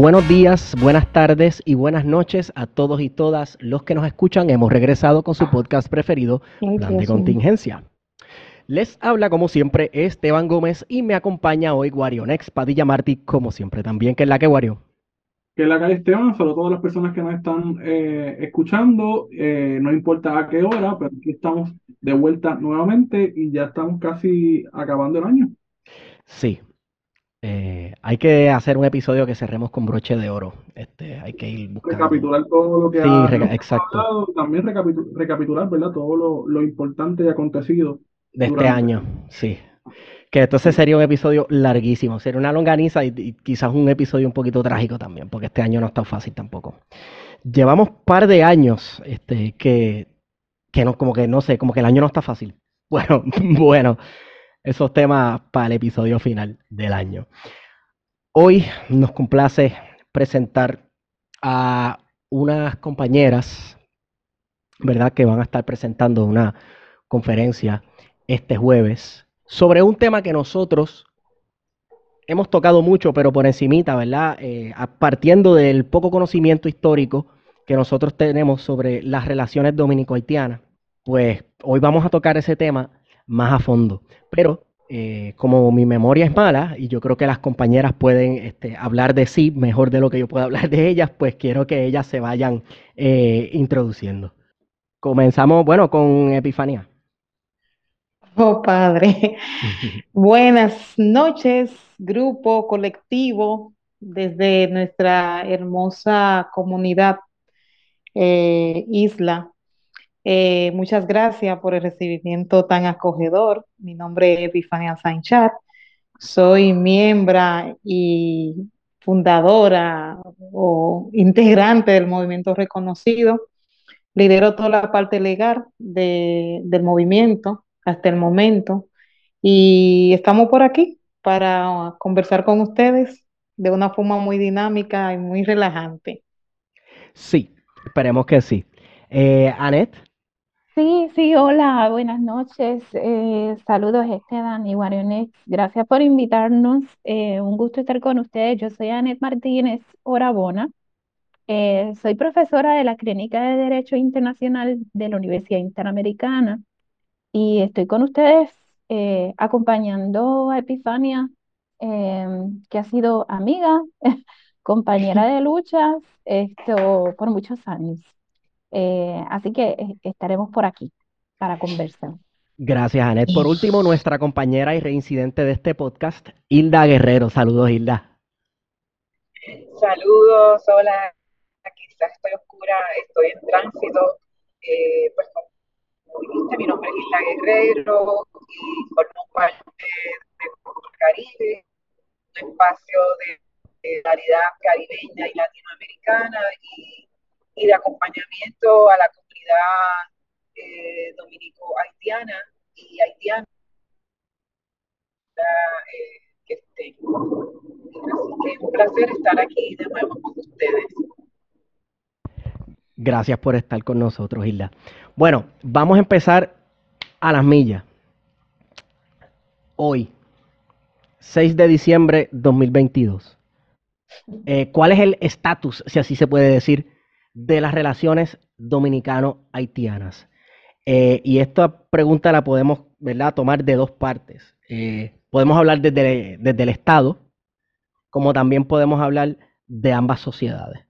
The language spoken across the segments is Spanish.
Buenos días, buenas tardes y buenas noches a todos y todas los que nos escuchan. Hemos regresado con su podcast preferido, Plan de Contingencia. Les habla como siempre Esteban Gómez y me acompaña hoy Guarionex Padilla Martí, como siempre también, que es la que Guario. Que es la que Esteban, solo todas las personas que nos están eh, escuchando, eh, no importa a qué hora, pero aquí estamos de vuelta nuevamente y ya estamos casi acabando el año. Sí, eh, hay que hacer un episodio que cerremos con broche de oro. Este, hay que ir buscando. Recapitular todo lo que Sí, ha reca- exacto. hablado, también recapitu- recapitular, ¿verdad? Todo lo, lo importante y acontecido. De este año, sí. Que entonces sería un episodio larguísimo. Sería una longaniza y, y quizás un episodio un poquito trágico también, porque este año no está fácil tampoco. Llevamos par de años este, que, que no, como que no sé, como que el año no está fácil. Bueno, bueno, esos temas para el episodio final del año. Hoy nos complace presentar a unas compañeras, ¿verdad? Que van a estar presentando una conferencia este jueves sobre un tema que nosotros hemos tocado mucho, pero por encimita, ¿verdad? Eh, partiendo del poco conocimiento histórico que nosotros tenemos sobre las relaciones dominico-haitianas, pues hoy vamos a tocar ese tema más a fondo. Pero eh, como mi memoria es mala y yo creo que las compañeras pueden este, hablar de sí mejor de lo que yo pueda hablar de ellas, pues quiero que ellas se vayan eh, introduciendo. Comenzamos, bueno, con Epifanía. Oh, padre. Buenas noches, grupo, colectivo, desde nuestra hermosa comunidad, eh, isla. Eh, muchas gracias por el recibimiento tan acogedor. Mi nombre es Epifania Sanchat. Soy miembro y fundadora o integrante del movimiento reconocido. Lidero toda la parte legal de- del movimiento hasta el momento y estamos por aquí para conversar con ustedes de una forma muy dinámica y muy relajante. Sí, esperemos que sí. Eh, Anet, Sí, sí, hola, buenas noches. Eh, saludos Esteban y Guarionex. Gracias por invitarnos. Eh, un gusto estar con ustedes. Yo soy Anet Martínez Orabona. Eh, soy profesora de la Clínica de Derecho Internacional de la Universidad Interamericana y estoy con ustedes eh, acompañando a Epifania, que ha sido amiga, compañera de luchas, esto, por muchos años. Eh, así que eh, estaremos por aquí para conversar. gracias Anet. Por último, nuestra compañera y reincidente de este podcast, Hilda Guerrero. Saludos, Hilda. Saludos, hola, quizás estoy oscura, estoy en tránsito, eh, pues como dijiste, mi nombre es Isla Guerrero y formo parte de Caribe, un espacio de, de claridad caribeña y latinoamericana y, y de acompañamiento a la comunidad eh, dominico-haitiana y haitiana eh, que estén. Así que un placer estar aquí de nuevo con ustedes. Gracias por estar con nosotros, Hilda. Bueno, vamos a empezar a las millas. Hoy, 6 de diciembre 2022. Eh, ¿cuál es el estatus, si así se puede decir, de las relaciones dominicano-haitianas? Eh, y esta pregunta la podemos ¿verdad? tomar de dos partes. Eh, podemos hablar desde, desde el Estado como también podemos hablar de ambas sociedades.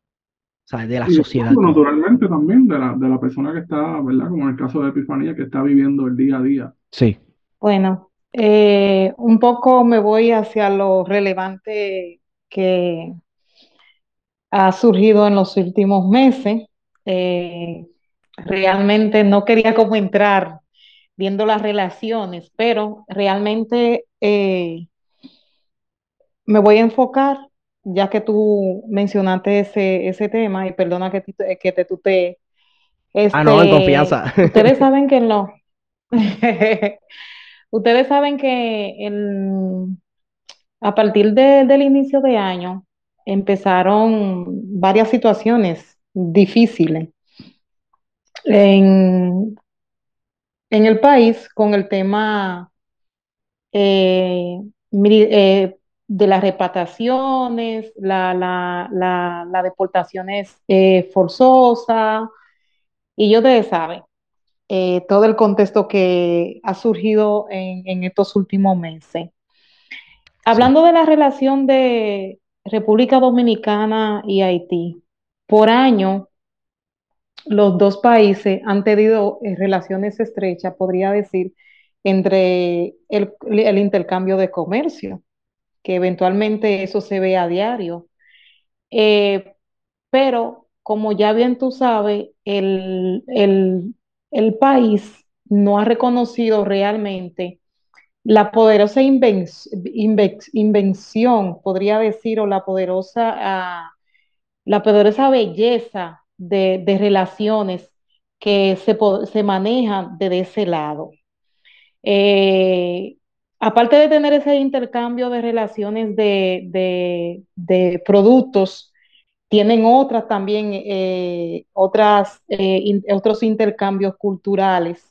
O sea, de la Y sociedad. naturalmente también de la, de la persona que está, ¿verdad? Como en el caso de Epifanía, que está viviendo el día a día. Sí, Bueno, eh, un poco me voy hacia lo relevante que ha surgido en los últimos meses. Eh, realmente no quería como entrar viendo las relaciones, pero realmente eh, me voy a enfocar, ya que tú mencionaste ese, ese tema, y perdona que te, que te tutee. Ah, no, en Este, confianza. ustedes saben que los Ustedes saben que en- a partir de- del inicio de año empezaron varias situaciones difíciles en, en el país con el tema eh, eh, de las repatriaciones, la, la, la, la deportaciones eh, forzosas, y yo ustedes saben eh, todo el contexto que ha surgido en, en estos últimos meses. Hablando de la relación de República Dominicana y Haití, por año los dos países han tenido eh, relaciones estrechas, podría decir, entre el, el intercambio de comercio, que eventualmente eso se ve a diario. Eh, pero como ya bien tú sabes, el, el, el país no ha reconocido realmente la poderosa inven- inven- invención, podría decir, o la poderosa, ah, la poderosa belleza de, de relaciones que se, se manejan desde ese lado. Eh, aparte de tener ese intercambio de relaciones de, de- productos, tienen otras también, eh, otras, eh, otros intercambios culturales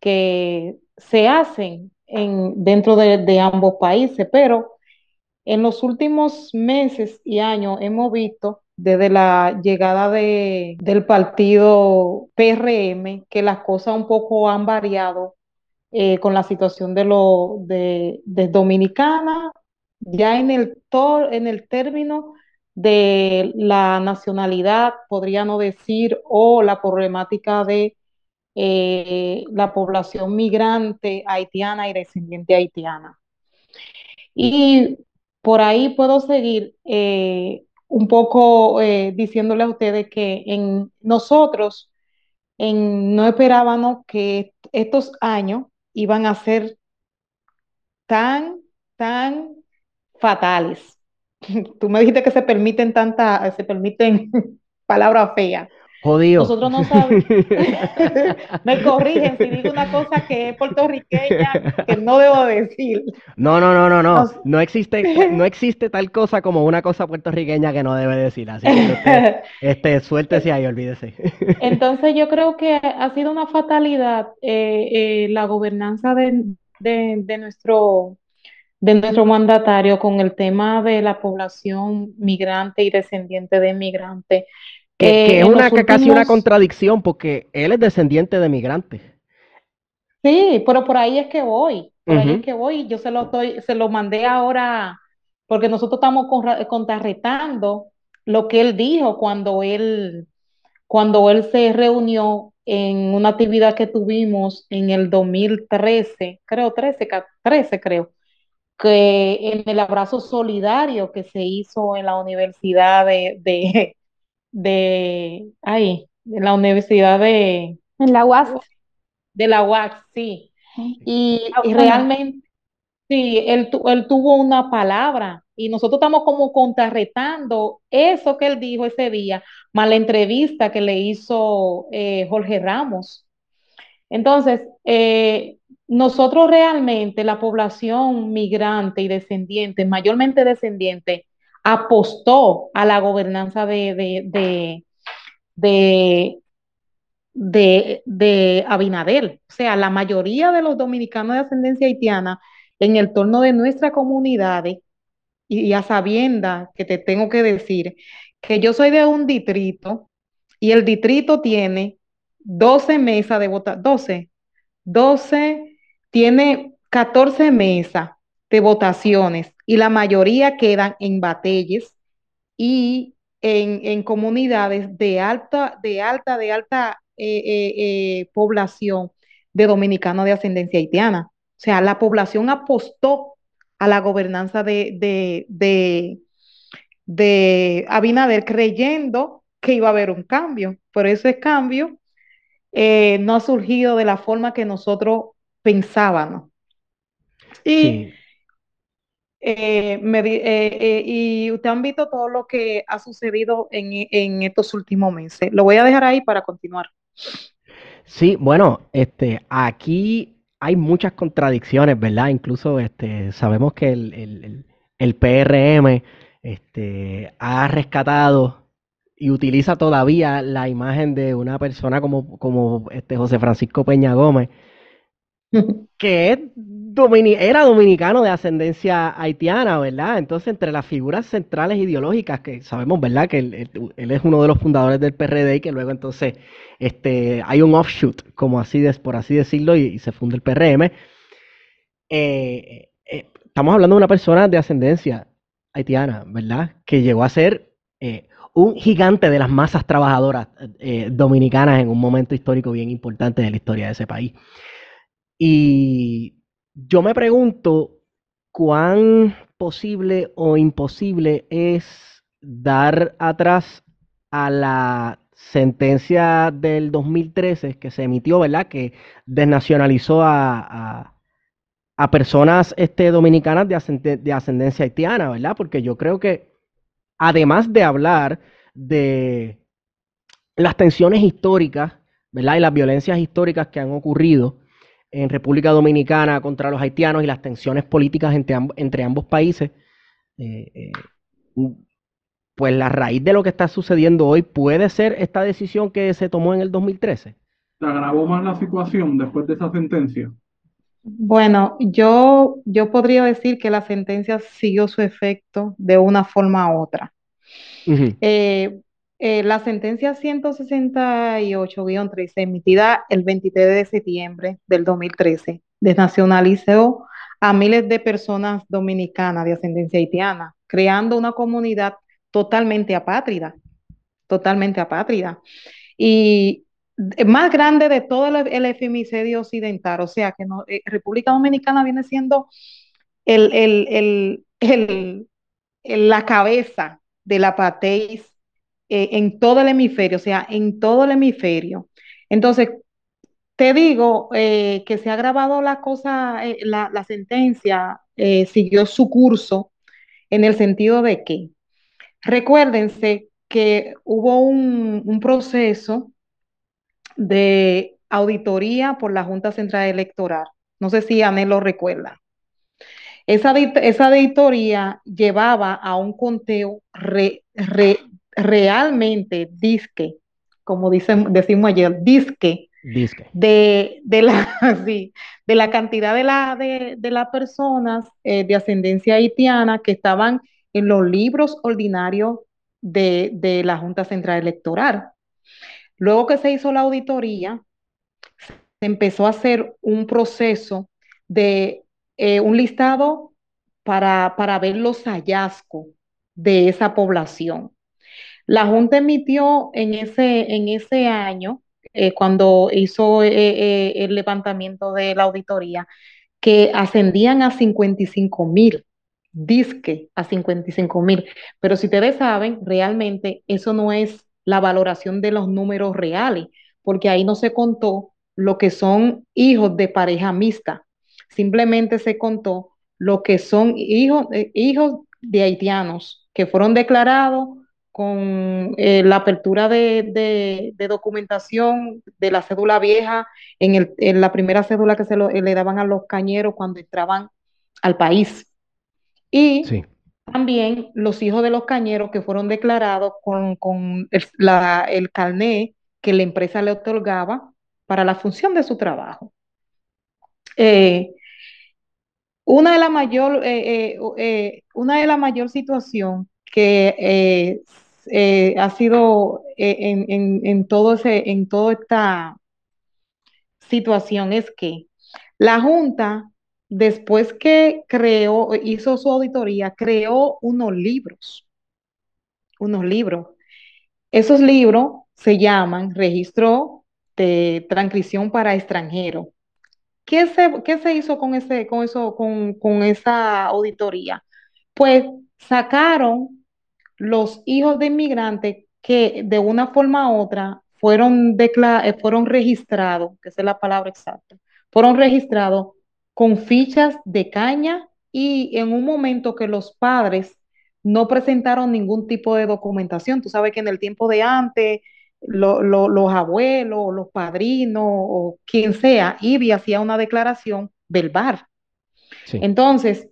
que se hacen en, dentro de, de ambos países, pero en los últimos meses y años hemos visto desde la llegada de, del partido PRM que las cosas un poco han variado eh, con la situación de, lo, de, de Dominicana, ya en el, to- en el término de la nacionalidad, podría no decir, o la problemática de eh, la población migrante haitiana y descendiente haitiana. Y por ahí puedo seguir eh, un poco eh, diciéndole a ustedes que en nosotros en, no esperábamos que estos años iban a ser tan, tan fatales. Tú me dijiste que se permiten tantas, se permiten palabras feas. Jodido. Nosotros no sabemos. Me corrigen si digo una cosa que es puertorriqueña que no debo decir. No, no, no, no, no. No existe, no existe tal cosa como una cosa puertorriqueña que no debe decir. Así que usted, este, suéltese ahí, olvídese. Entonces yo creo que ha sido una fatalidad eh, eh, la gobernanza de, de- de nuestro, de nuestro mandatario con el tema de la población migrante y descendiente de migrantes. Que, Eh, que es en una, casi una contradicción porque él es descendiente de migrantes. Sí, pero por ahí es que voy, por ahí es que voy. Yo se lo estoy, se lo mandé ahora, porque nosotros estamos contrarretando lo que él dijo cuando él, cuando él se reunió en una actividad que tuvimos en el 2013, creo, 13, ca- 13 creo, que en el abrazo solidario que se hizo en la Universidad de, de, de, ay, en la Universidad de, En la UAS. de la UAC, sí. Y, y realmente, sí, él, él tuvo una palabra y nosotros estamos como contrarretando eso que él dijo ese día, más la entrevista que le hizo eh, Jorge Ramos. Entonces, eh, nosotros realmente, la población migrante y descendiente, mayormente descendiente, apostó a la gobernanza de, de, de, de, de. O sea, la mayoría de los dominicanos de ascendencia haitiana en el torno de nuestras comunidades, y, y a sabienda que te tengo que decir que yo soy de un distrito y el distrito tiene 12 mesas de votación, 12, 12, tiene 14 mesas de votaciones y la mayoría quedan en batalles y en, comunidades de alta, de alta, de alta eh, eh, eh, población de dominicanos de ascendencia haitiana. O sea, la población apostó a la gobernanza de, de, de, de Abinader creyendo que iba a haber un cambio, pero ese cambio no ha surgido de la forma que nosotros pensábamos. Y eh, eh, eh, y usted han visto todo lo que ha sucedido en, estos últimos meses. Lo voy a dejar ahí para continuar. Sí, bueno, este, aquí hay muchas contradicciones, ¿verdad? Incluso este, sabemos que el, el, PRM este, ha rescatado y utiliza todavía la imagen de una persona como, como este José Francisco Peña Gómez, que era dominicano de ascendencia haitiana, ¿verdad? Entonces, entre las figuras centrales ideológicas, que sabemos, ¿verdad? Que él, es uno de los fundadores del PRD y que luego entonces este, hay un offshoot, como así, por así decirlo, y, se funda el PRM. Eh, eh, estamos hablando de una persona de ascendencia haitiana, ¿verdad? Que llegó a ser eh, un gigante de las masas trabajadoras dominicanas en un momento histórico bien importante de la historia de ese país. Y yo me pregunto cuán posible o imposible es dar atrás a la sentencia del 2013 que se emitió, ¿verdad? Que desnacionalizó a, personas este, dominicanas de, de, ascendencia haitiana, ¿verdad? Porque yo creo que además de hablar de las tensiones históricas, ¿verdad? Y las violencias históricas que han ocurrido, en República Dominicana contra los haitianos y las tensiones políticas entre, ambos países, eh, eh, pues la raíz de lo que está sucediendo hoy puede ser esta decisión que se tomó en el 2013. ¿Se agravó más la situación después de esa sentencia? Bueno, yo, yo podría decir que la sentencia siguió su efecto de una forma u otra. Eh, la sentencia 168-13, emitida el 23 de septiembre del 2013, desnacionalizó a miles de personas dominicanas de ascendencia haitiana, creando una comunidad totalmente apátrida, totalmente apátrida. Y más grande de todo el, el occidental, o sea que no, eh, República Dominicana viene siendo el, la cabeza de la apartheid eh, en todo el hemisferio, o sea, en todo el hemisferio. Entonces, te digo eh, que se ha grabado la cosa, eh, la, sentencia siguió su curso en el sentido de que, recuérdense que hubo un, proceso de auditoría por la Junta Central Electoral. No sé si Anel lo recuerda. Esa, esa auditoría llevaba a un conteo re, realmente disque, como decimos ayer, disque, De, de, la, de la cantidad de, la, de, las personas eh, de ascendencia haitiana que estaban en los libros ordinarios de, la Junta Central Electoral. Luego que se hizo la auditoría, se empezó a hacer un proceso de eh, un listado para, para ver los hallazgos de esa población. La Junta emitió en ese, en ese año, eh, cuando hizo eh, eh, el levantamiento de la auditoría, que ascendían a 55 mil, disque a 55 mil. Pero si ustedes saben, realmente eso no es la valoración de los números reales, porque ahí no se contó lo que son hijos de pareja mixta, simplemente se contó lo que son hijos, hijos de haitianos que fueron declarados con eh, la apertura de, documentación de la cédula vieja en, la primera cédula que se le daban a los cañeros cuando entraban al país. Y también los hijos de los cañeros que fueron declarados con, el, la, carné que la empresa le otorgaba para la función de su trabajo. Eh, una de la mayor, eh, una de la mayor situación que eh, ha sido eh, en, todo ese, en toda esta situación es que la Junta después que creó, hizo su auditoría, creó unos libros, unos libros. Esos libros se llaman Registro de Transcripción para Extranjero. ¿Qué se, qué se hizo con, ese, con, eso, con, con esa auditoría? Pues sacaron los hijos de inmigrantes que de una forma u otra fueron, eh, fueron registrados, que es la palabra exacta, fueron registrados con fichas de caña y en un momento que los padres no presentaron ningún tipo de documentación. Tú sabes que en el tiempo de antes, los abuelos, los padrinos o quien sea, iba hacía una declaración del bar. Entonces,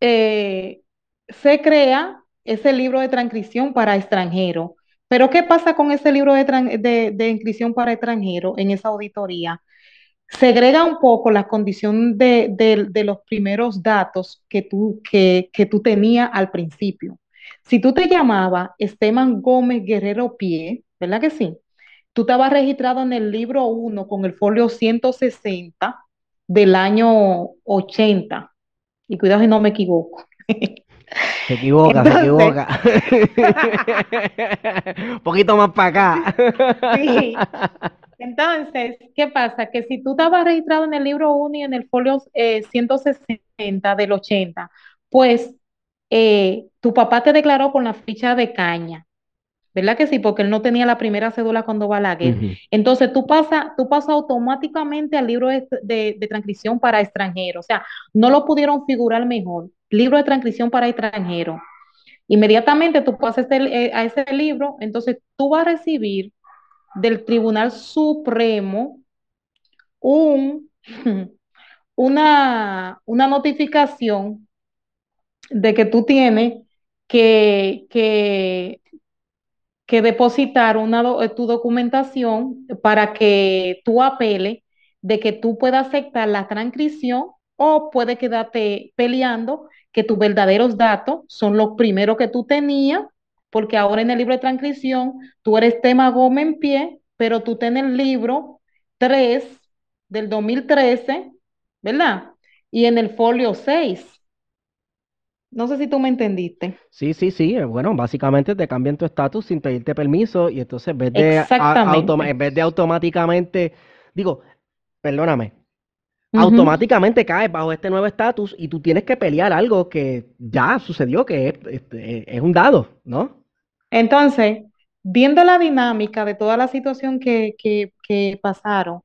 eh, se crea ese libro de transcripción para extranjero. Pero ¿qué pasa con ese libro de, de, inscripción para extranjero en esa auditoría? Segrega un poco la condición de, los primeros datos que tú, que, tú tenías al principio. Si tú te llamabas Esteban Gómez Guerrero Pie, ¿verdad que sí? Tú estabas registrado en el libro 1 con el folio 160 del año 80. Y cuidado si no me equivoco. Se equivoca, se equivoca. Un poquito más para acá. sí. Entonces, ¿qué pasa? Que si tú estabas registrado en el libro 1 y en el folio 160 eh, del 80, pues eh, tu papá te declaró con la ficha de caña. ¿Verdad que sí? Porque él no tenía la primera cédula cuando va a la guerra. Entonces tú pasas tú pasa automáticamente al libro de, de, transcripción para extranjeros. O sea, no lo pudieron figurar mejor. Libro de transcripción para extranjeros. Inmediatamente tú pasas eh, a ese libro, entonces tú vas a recibir del Tribunal Supremo un, una, una notificación de que tú tienes que, que que depositar una eh, tu documentación para que tú apele de que tú puedas aceptar la transcripción o puede quedarte peleando que tus verdaderos datos son los primeros que tú tenías, porque ahora en el libro de transcripción tú eres tema Gómez en pie, pero tú tienes el libro 3 del 2013, ¿verdad? Y en el folio 6 no sé si tú me entendiste. Sí, sí, sí. Eh, bueno, básicamente te cambian tu estatus sin pedirte permiso y entonces en vez de, en vez de automáticamente, digo, perdóname, automáticamente caes bajo este nuevo estatus y tú tienes que pelear algo que ya sucedió, que es, este, un dado, ¿no? Entonces, viendo la dinámica de toda la situación que, que, pasaron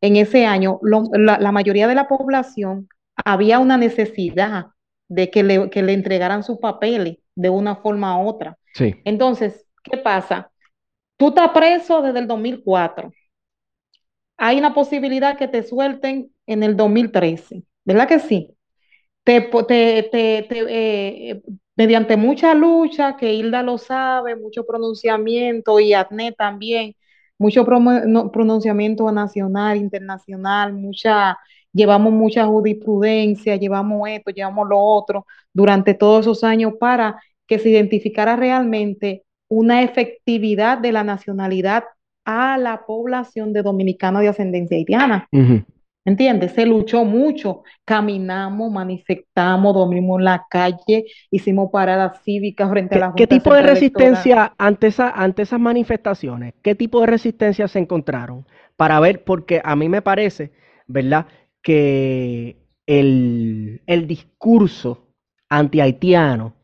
en ese año, la, la mayoría de la población había una necesidad de que le, que le entregaran sus papeles de una forma u otra. Sí. Entonces, ¿qué pasa? Tú estás preso desde el 2004. Hay una posibilidad que te suelten en el 2013, ¿verdad que sí? Te, te, te, eh, mediante mucha lucha, que Hilda lo sabe, mucho pronunciamiento y ATNE también, mucho pronunciamiento nacional, internacional, mucha llevamos mucha jurisprudencia, llevamos esto, llevamos lo otro durante todos esos años para que se identificara realmente una efectividad de la nacionalidad a la población de dominicana de ascendencia haitiana. ¿Entiendes? Se luchó mucho, caminamos, manifestamos, dormimos en la calle, hicimos paradas cívicas frente a la Junta ¿Qué tipo de resistencia ante, esa, ante esas manifestaciones? ¿Qué tipo de resistencia se encontraron? Para ver, porque a mí me parece, ¿verdad? que el, el discurso anti-haitiano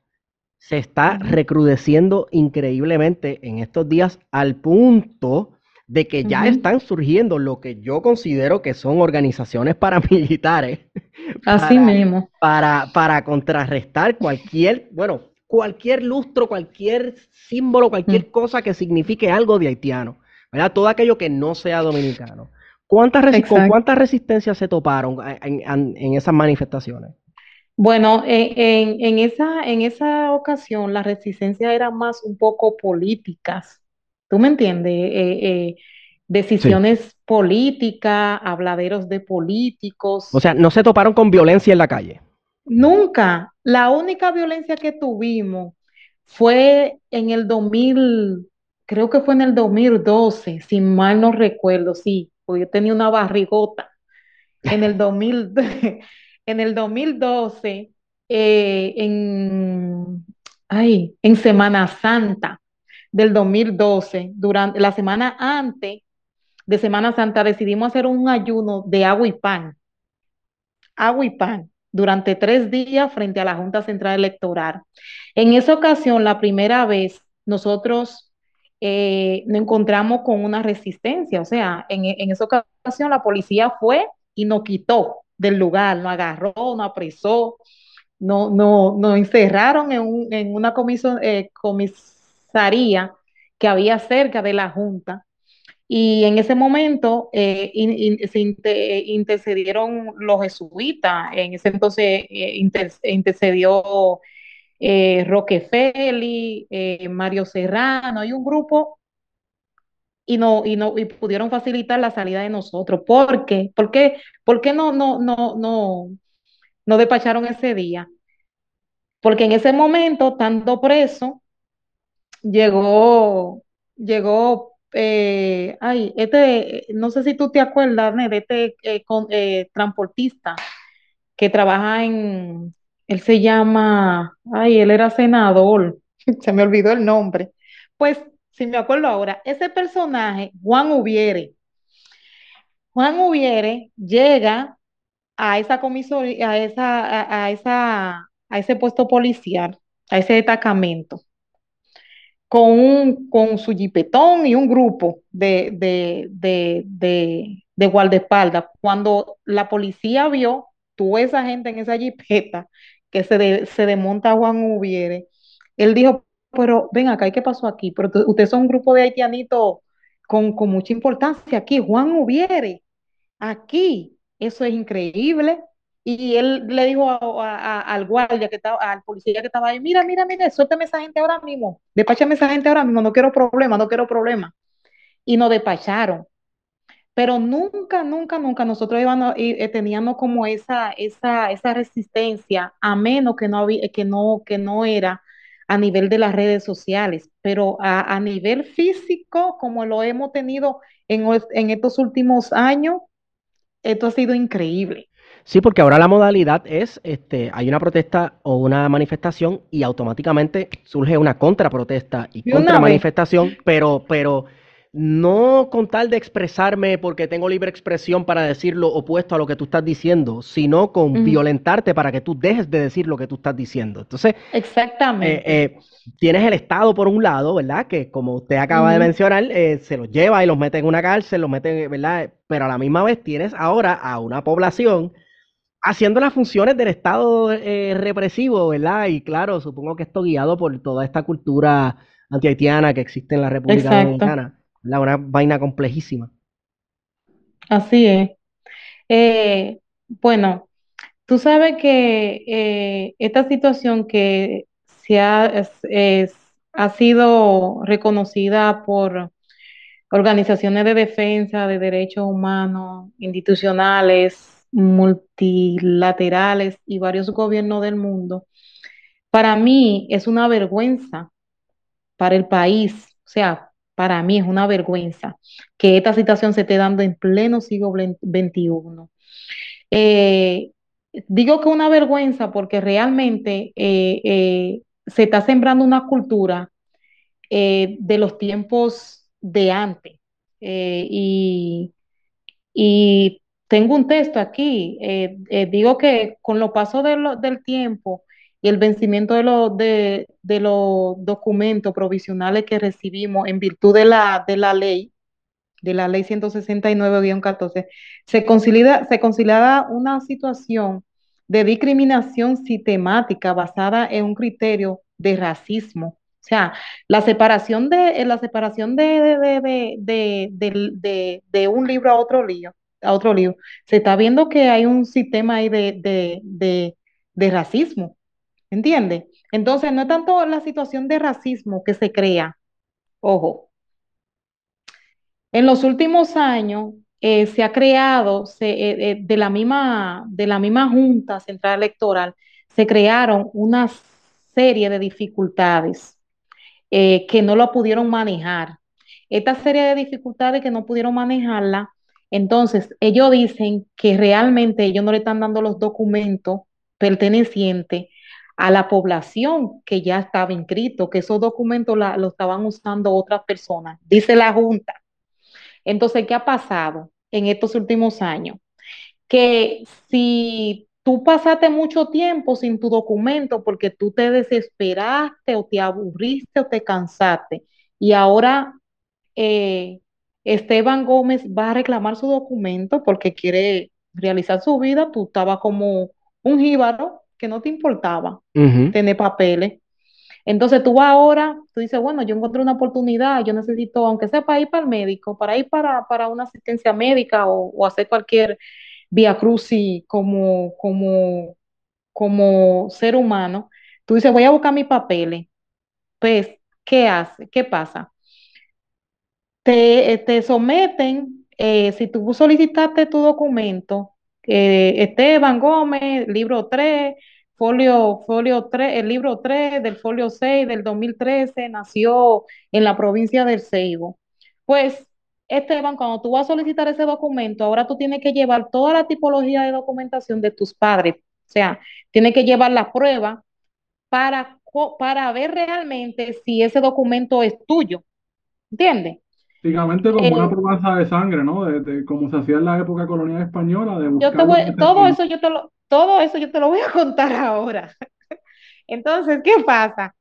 se está recrudeciendo increíblemente en estos días al punto de que ya están surgiendo lo que yo considero que son organizaciones paramilitares. Así mismo. Para, para contrarrestar cualquier, bueno, cualquier lustro, cualquier símbolo, cualquier cosa que signifique algo de haitiano. ¿verdad? Todo aquello que no sea dominicano. ¿Cuántas ¿Con cuántas resistencias se toparon en, esas manifestaciones? Bueno, en, esa, en esa ocasión las resistencias eran más un poco políticas. ¿Tú me entiendes? Eh, eh, decisiones políticas, habladeros de políticos. O sea, no se toparon con violencia en la calle. Nunca. La única violencia que tuvimos fue en el 2000, creo que fue en el 2012, si mal no recuerdo, sí, porque yo tenía una barrigota. en el 2000, en el 2012, eh, en, ay, en Semana Santa del 2012, durante la semana antes de Semana Santa, decidimos hacer un ayuno de agua y pan. Agua y pan durante tres días frente a la Junta Central Electoral. En esa ocasión, la primera vez, nosotros eh, nos encontramos con una resistencia, o sea, en, en esa ocasión la policía fue y nos quitó del lugar, nos agarró, nos apresó, no, no, nos encerraron en, en una eh, que había cerca de la Junta. Y en ese momento eh, se intercedieron los jesuitas, en ese entonces eh, intercedió eh, Roquefeli, Mario Serrano, hay un grupo y no, y no, y pudieron facilitar la salida de nosotros. ¿Por qué? ¿Por qué, por qué no, no, no, no, no despacharon ese día? Porque en ese momento, estando preso, llegó, llegó, eh, ay, este, no sé si tú te acuerdas, de este eh, eh, transportista que trabaja en, él se llama, ay, él era senador, se me olvidó el nombre. Pues si me acuerdo ahora, ese personaje, Juan Ubiere, Juan Ubiere llega a esa comisaría, a esa, a, esa, a ese puesto policial, a ese destacamento, con, con su jipetón y un grupo de, de, de, de, de guardaespaldas. Cuando la policía vio, tuvo esa gente en esa jipeta que se, se desmonta Juan Ubiere, él dijo, pero ven acá, ¿qué pasó aquí? Pero ustedes son un grupo de haitianitos con, mucha importancia aquí. Juan Hubiere, aquí, eso es increíble. Y él le dijo al guardia que estaba, al policía que estaba ahí, mira, mira, mira, suéltame esa gente ahora mismo, despáchame esa gente ahora mismo, no quiero problema, no quiero problema. Y nos despacharon. Pero nunca, nunca, nunca nosotros íbamos, eh, teníamos como esa, esa, esa resistencia, a menos que no, había, que no, que no era a nivel de las redes sociales, pero a, nivel físico, como lo hemos tenido en, en estos últimos años, esto ha sido increíble. Sí, porque ahora la modalidad es, este, hay una protesta o una manifestación y automáticamente surge una contraprotesta y, contra manifestación, pero, pero no con tal de expresarme porque tengo libre expresión para decir lo opuesto a lo que tú estás diciendo, sino con violentarte para que tú dejes de decir lo que tú estás diciendo. Entonces, exactamente. Eh, eh, tienes el Estado por un lado, ¿verdad? Que como usted acaba de mencionar, eh, se los lleva y los mete en una cárcel, los mete, ¿verdad? Pero a la misma vez tienes ahora a una población haciendo las funciones del Estado represivo, ¿verdad? Y claro, supongo que esto guiado por toda esta cultura antihaitiana que existe en la República Dominicana la una vaina complejísima. Así es. Eh, bueno, tú sabes que eh, esta situación que se ha, ha sido reconocida por organizaciones de defensa de derechos humanos, institucionales, multilaterales y varios gobiernos del mundo, para mí es una vergüenza para el país, o sea, para mí es una vergüenza que esta situación se esté dando en pleno siglo XXI. Eh, digo que una vergüenza porque realmente eh, eh, se está sembrando una cultura de los tiempos de antes. Y, y, tengo un texto aquí, digo que con los pasos del tiempo, y el vencimiento de, los de, los documentos provisionales que recibimos en virtud de la, de la ley, de la ley 169-14, se considera, se una situación de discriminación sistemática basada en un criterio de racismo. O sea, la separación de, la separación de, de, de un libro a otro libro, a otro libro, se está viendo que hay un sistema ahí de, racismo. ¿Entiende? Entonces, no es tanto la situación de racismo que se crea. Ojo. En los últimos años eh, se ha creado, eh, eh, de, la misma, de la misma Junta Central Electoral, se crearon una serie de dificultades que no lo pudieron manejar. Esta serie de dificultades que no pudieron manejarla Entonces, ellos dicen que realmente ellos no le están dando los documentos pertenecientes a la población que ya estaba inscrito, que esos documentos lo estaban usando otras personas, dice la Junta. Entonces, ¿qué ha pasado en estos últimos años? Que si tú pasaste mucho tiempo sin tu documento porque tú te desesperaste o te aburriste o te cansaste y ahora eh, Esteban Gómez va a reclamar su documento porque quiere realizar su vida, tú estabas como un jíbaro que no te importaba tener papeles. Entonces tú vas ahora, tú dices, bueno, yo encontré una oportunidad, yo necesito, aunque sea para ir para el médico, para ir para, para una asistencia médica o, hacer cualquier vía crucis como, como, como ser humano, tú dices, voy a buscar mis papeles. Pues, ¿qué hace? ¿Qué pasa? Te, te someten, eh, si tú solicitaste tu documento, eh, Esteban Gómez, libro 3, folio, folio 3, el libro 3 del folio 6 del 2013, nació en la provincia del Ceibo. Pues, Esteban, cuando tú vas a solicitar ese documento, ahora tú tienes que llevar toda la tipología de documentación de tus padres. O sea, tienes que llevar la prueba para, para ver realmente si ese documento es tuyo. ¿Entiendes? Básicamente como una promesa de sangre, ¿no? De, como se hacía en la época colonial española, de yo te voy, todo eso yo te lo, todo eso yo te lo voy a contar ahora. Entonces, ¿qué pasa?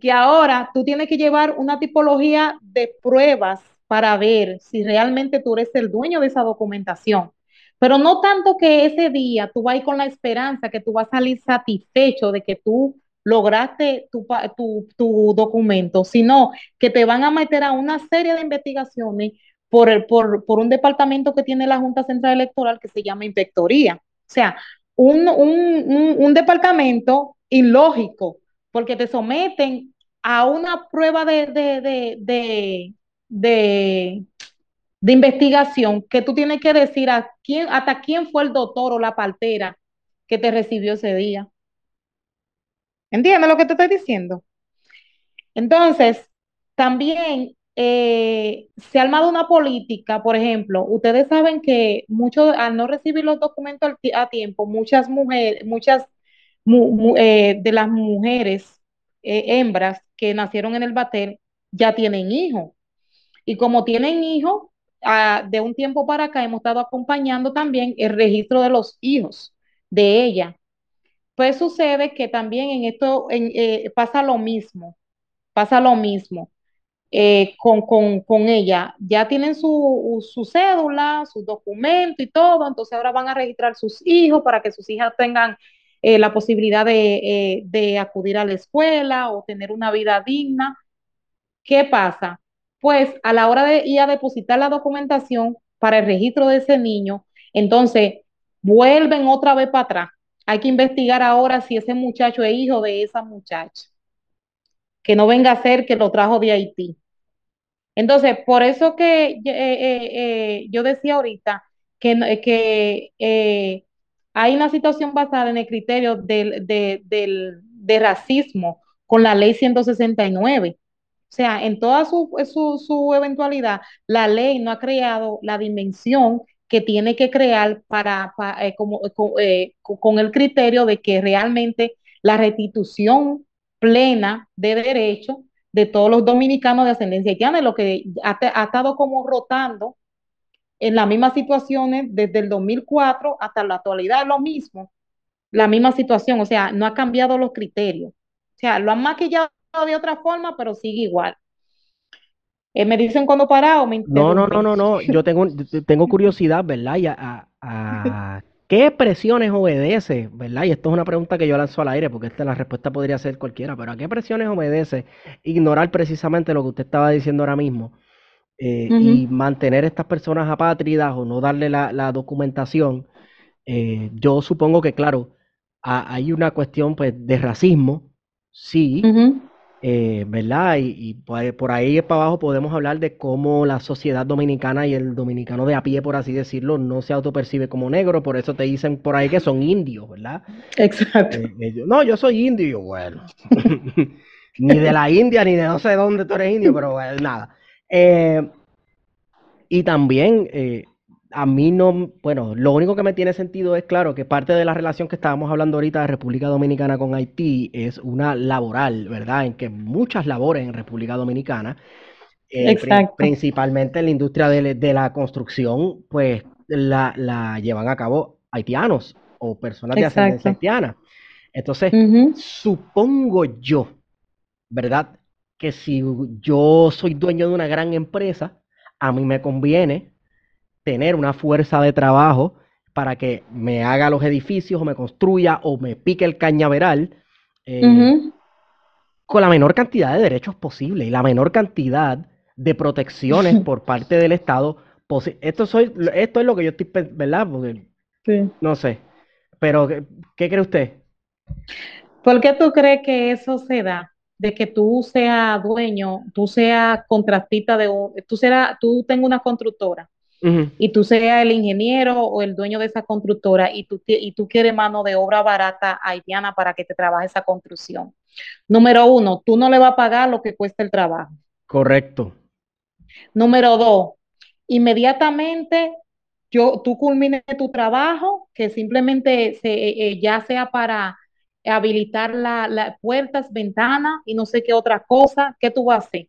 Que ahora tú tienes que llevar una tipología de pruebas para ver si realmente tú eres el dueño de esa documentación. Pero no tanto que ese día tú vas con la esperanza que tú vas a salir satisfecho de que tú lograste tu, tu, documento, sino que te van a meter a una serie de investigaciones por, el, por, por, un departamento que tiene la Junta Central Electoral que se llama Inspectoría. O sea, un, un, un, departamento ilógico, porque te someten a una prueba de, de, de, de, de investigación que tú tienes que decir a quién, hasta quién fue el doctor o la partera que te recibió ese día. ¿Entiendes lo que te estoy diciendo? Entonces, también eh, se ha armado una política, por ejemplo, ustedes saben que muchos, al no recibir los documentos a tiempo, muchas mujeres, muchas eh, de las mujeres eh, hembras que nacieron en el batel ya tienen hijos. Y como tienen hijos, de un tiempo para acá hemos estado acompañando también el registro de los hijos de ella pues sucede que también en esto eh, pasa lo mismo, pasa lo mismo eh, con, ella. Ya tienen su, cédula, su documento y todo, entonces ahora van a registrar sus hijos para que sus hijas tengan eh, la posibilidad de, de acudir a la escuela o tener una vida digna. ¿Qué pasa? Pues a la hora de ir a depositar la documentación para el registro de ese niño, entonces vuelven otra vez para atrás hay que investigar ahora si ese muchacho es hijo de esa muchacha. Que no venga a ser que lo trajo de Haití. Entonces, por eso que eh, eh, eh, yo decía ahorita que, hay una situación basada en el criterio del, de racismo con la ley 169. O sea, en toda su, su, su, eventualidad, la ley no ha creado la dimensión que tiene que crear para, eh, como, eh, con el criterio de que realmente la restitución plena de derecho de todos los dominicanos de ascendencia haitiana, lo que ha, ha, estado como rotando en las mismas situaciones desde el 2004 hasta la actualidad, lo mismo, la misma situación, o sea, no ha cambiado los criterios, o sea, lo han maquillado de otra forma, pero sigue igual. Eh, me dicen cuando para o me No, no, no, no, no. Yo tengo, tengo curiosidad, ¿verdad? Y a, qué expresiones obedece, ¿verdad? Y esto es una pregunta que yo lanzo al aire, porque esta la respuesta podría ser cualquiera, pero ¿a qué presiones obedece ignorar precisamente lo que usted estaba diciendo ahora mismo? Eh, y mantener estas personas apátridas o no darle la, documentación. Eh, yo supongo que, claro, hay una cuestión pues, de racismo, sí, eh, ¿verdad? Y, pues, por ahí para abajo podemos hablar de cómo la sociedad dominicana y el dominicano de a pie, por así decirlo, no se autopercibe como negro, por eso te dicen por ahí que son indios, ¿verdad? Exacto. Eh, no, yo soy indio, bueno. ni de la India, ni de no sé dónde tú eres indio, pero nada. Eh, y también eh, a mí no, bueno, lo único que me tiene sentido es claro que parte de la relación que estábamos hablando ahorita de República Dominicana con Haití es una laboral, ¿verdad? En que muchas labores en República Dominicana, eh, principalmente en la industria de, la construcción, pues la, llevan a cabo haitianos o personas de ascendencia haitiana. Entonces, supongo yo, ¿verdad? Que si yo soy dueño de una gran empresa, a mí me conviene tener una fuerza de trabajo para que me haga los edificios o me construya o me pique el cañaveral eh, con la menor cantidad de derechos posible y la menor cantidad de protecciones por parte del Estado. Esto, soy, esto es lo que yo estoy, ¿verdad? Porque, No sé. Pero, ¿qué, ¿qué cree usted? ¿Por qué tú crees que eso se da? de que tú seas dueño, tú seas contratista de un, tú serás, tú tengas una constructora y tú seas el ingeniero o el dueño de esa constructora y tú, y tú quieres mano de obra barata haitiana para que te trabaje esa construcción. Número uno, tú no le vas a pagar lo que cuesta el trabajo. Correcto. Número dos, inmediatamente yo, tú culmines tu trabajo, que simplemente se, eh, eh, ya sea para habilitar las la puertas, ventanas y no sé qué otra cosa, ¿qué tú vas a hacer?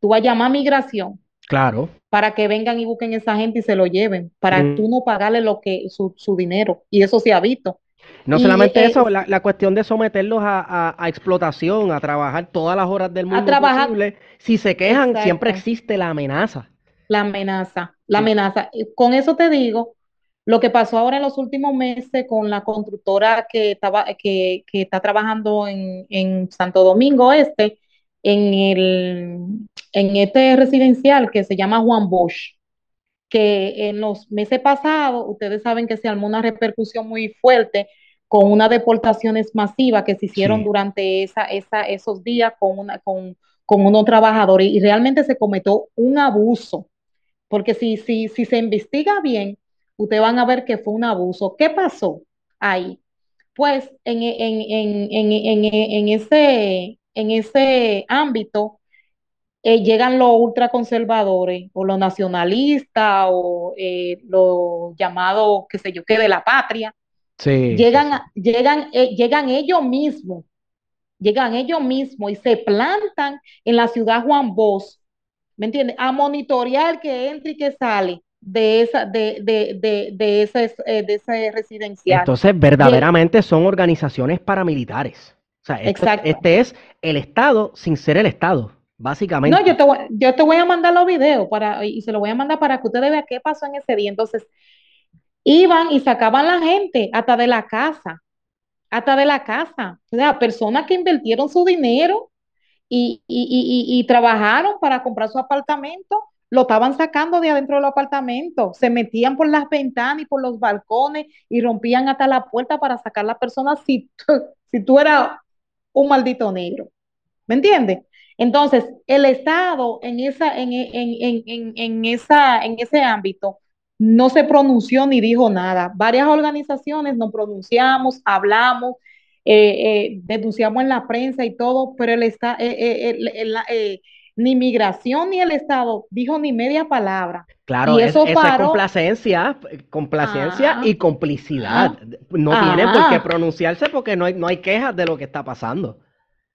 Tú vas a llamar a migración Claro. Para que vengan y busquen esa gente y se lo lleven, para mm. tú no pagarle lo que su, dinero. Y eso se ha visto. No solamente eh, eso, la, cuestión de someterlos a, explotación, a trabajar todas las horas del mundo posible. Si se quejan, siempre existe la amenaza. La amenaza, la amenaza. Con eso te digo, lo que pasó ahora en los últimos meses con la constructora que, estaba, que, que está trabajando en, en Santo Domingo Este, en, el, en este residencial que se llama Juan Bosch, que en los meses pasados, ustedes saben que se armó una repercusión muy fuerte con unas deportaciones masivas que se hicieron durante esa, esa, esos días con, una, con, con unos trabajadores y realmente se cometió un abuso, porque si, si, si se investiga bien, ustedes van a ver que fue un abuso. ¿Qué pasó ahí? Pues en, en, en, en ese, en ese ámbito eh, llegan los ultraconservadores o los nacionalistas o eh, los llamados, qué sé yo, que de la patria. Sí, llegan, llegan, eh, llegan ellos mismos, llegan ellos mismos y se plantan en la ciudad Juan Bosch, ¿me entiendes? A monitorear que entra y que sale de esa, de, de, de, de ese, de ese residencial. Entonces, verdaderamente son organizaciones paramilitares. O sea, este es el Estado sin ser el Estado, básicamente. No, yo te voy, yo te voy a mandar los videos para, y se los voy a mandar para que ustedes vean qué pasó en ese día. Entonces, iban y sacaban la gente hasta de la casa, hasta de la casa. O sea, personas que invirtieron su dinero y, y trabajaron para comprar su apartamento, lo estaban sacando de adentro del apartamento, se metían por las ventanas y por los balcones y rompían hasta la puerta para sacar a la persona si, si tú eras un maldito negro. ¿Me entiendes? Entonces, el Estado en, esa, en, en, esa, en ese ámbito no se pronunció ni dijo nada. Varias organizaciones nos pronunciamos, hablamos, eh, eh, denunciamos en la prensa y todo, pero el, está, eh, ni migración ni el Estado dijo ni media palabra. Claro, eso es, complacencia, complacencia y complicidad. No tiene por qué pronunciarse porque no hay, no hay quejas de lo que está pasando.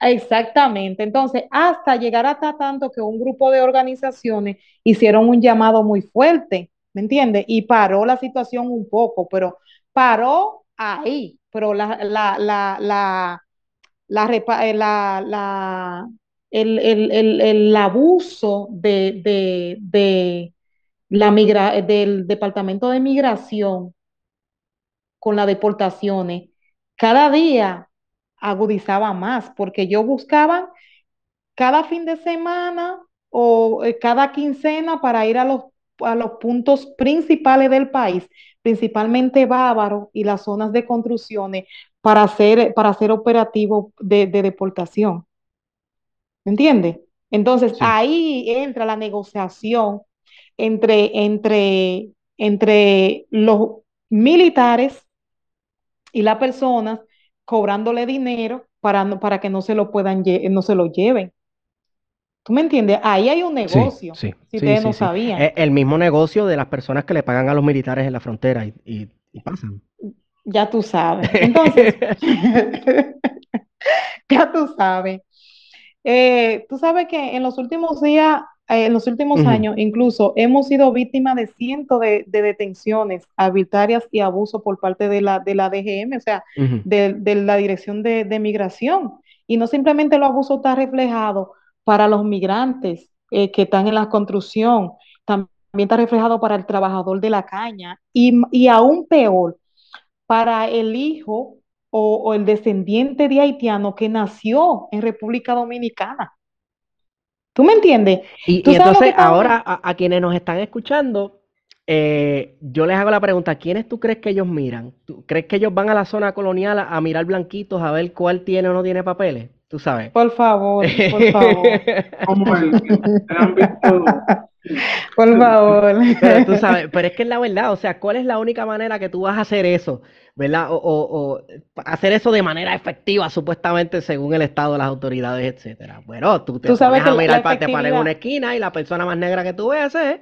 Exactamente. Entonces, hasta llegar hasta tanto que un grupo de organizaciones hicieron un llamado muy fuerte, ¿me entiendes? Y paró la situación un poco, pero paró ahí, pero la, la, la, la, eh, la el, el, el, abuso de, de, de la migra del Departamento de Migración con las deportaciones, cada día agudizaba más, porque yo buscaba cada fin de semana o eh, cada quincena para ir a los, a los puntos principales del país, principalmente Bávaro y las zonas de construcciones, para hacer, para hacer operativo de, de deportación. ¿Me entiendes? Entonces ahí entra la negociación entre, entre, entre los militares y las personas cobrándole dinero para, para que no se lo puedan no se lo lleven. ¿Tú me entiendes? Ahí hay un negocio, sí, si sí, ustedes sí, no sabían. Es el mismo negocio de las personas que le pagan a los militares en la frontera y, y- y pasan. Ya tú sabes. Entonces, ya tú sabes. Eh, tú sabes que en los últimos días, eh, en los últimos años, incluso hemos sido víctimas de cientos de, de detenciones arbitrarias y abusos por parte de la, de la DGM, o sea, de, de la Dirección de, de Migración. Y no simplemente los abusos están reflejados para los migrantes eh, que están en la construcción, también está reflejado para el trabajador de la caña y, y aún peor, para el hijo o, o el descendiente de haitiano que nació en República Dominicana. ¿Tú me entiendes? Y, ¿Tú y sabes lo entonces ahora a, a quienes nos están escuchando, eh, yo les hago la pregunta, ¿quiénes tú crees que ellos miran? ¿Tú crees que ellos van a la zona colonial a, a mirar blanquitos a ver cuál tiene o no tiene papeles? Tú sabes. Por favor, por favor, Como el, el ámbito, por favor. Pero tú sabes, pero es que es la verdad, o sea, ¿cuál es la única manera que tú vas a hacer eso? ¿Verdad? O, o- o hacer eso de manera efectiva, supuestamente, según el Estado, las autoridades, etcétera. Bueno, tú te Tú sabes pones a mirar, la pa- te paran en efectividad- una esquina y la persona más negra que tú ves es...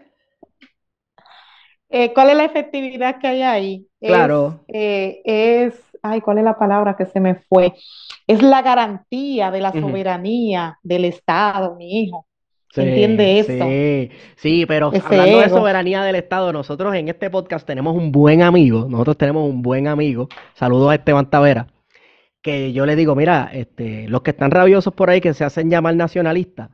Eh, ¿cuál es la efectividad que hay ahí? Es, Claro. eh, es, ay, ¿cuál es la palabra que se me fue? Es la garantía de la soberanía del Estado, mi hijo. Sí, ¿Entiende eso? Sí, sí, pero Ese hablando de soberanía del Estado, nosotros en este podcast tenemos un buen amigo, nosotros tenemos un buen amigo, saludos a Esteban Tavera, que yo le digo, mira, este, los que están rabiosos por ahí que se hacen llamar nacionalistas,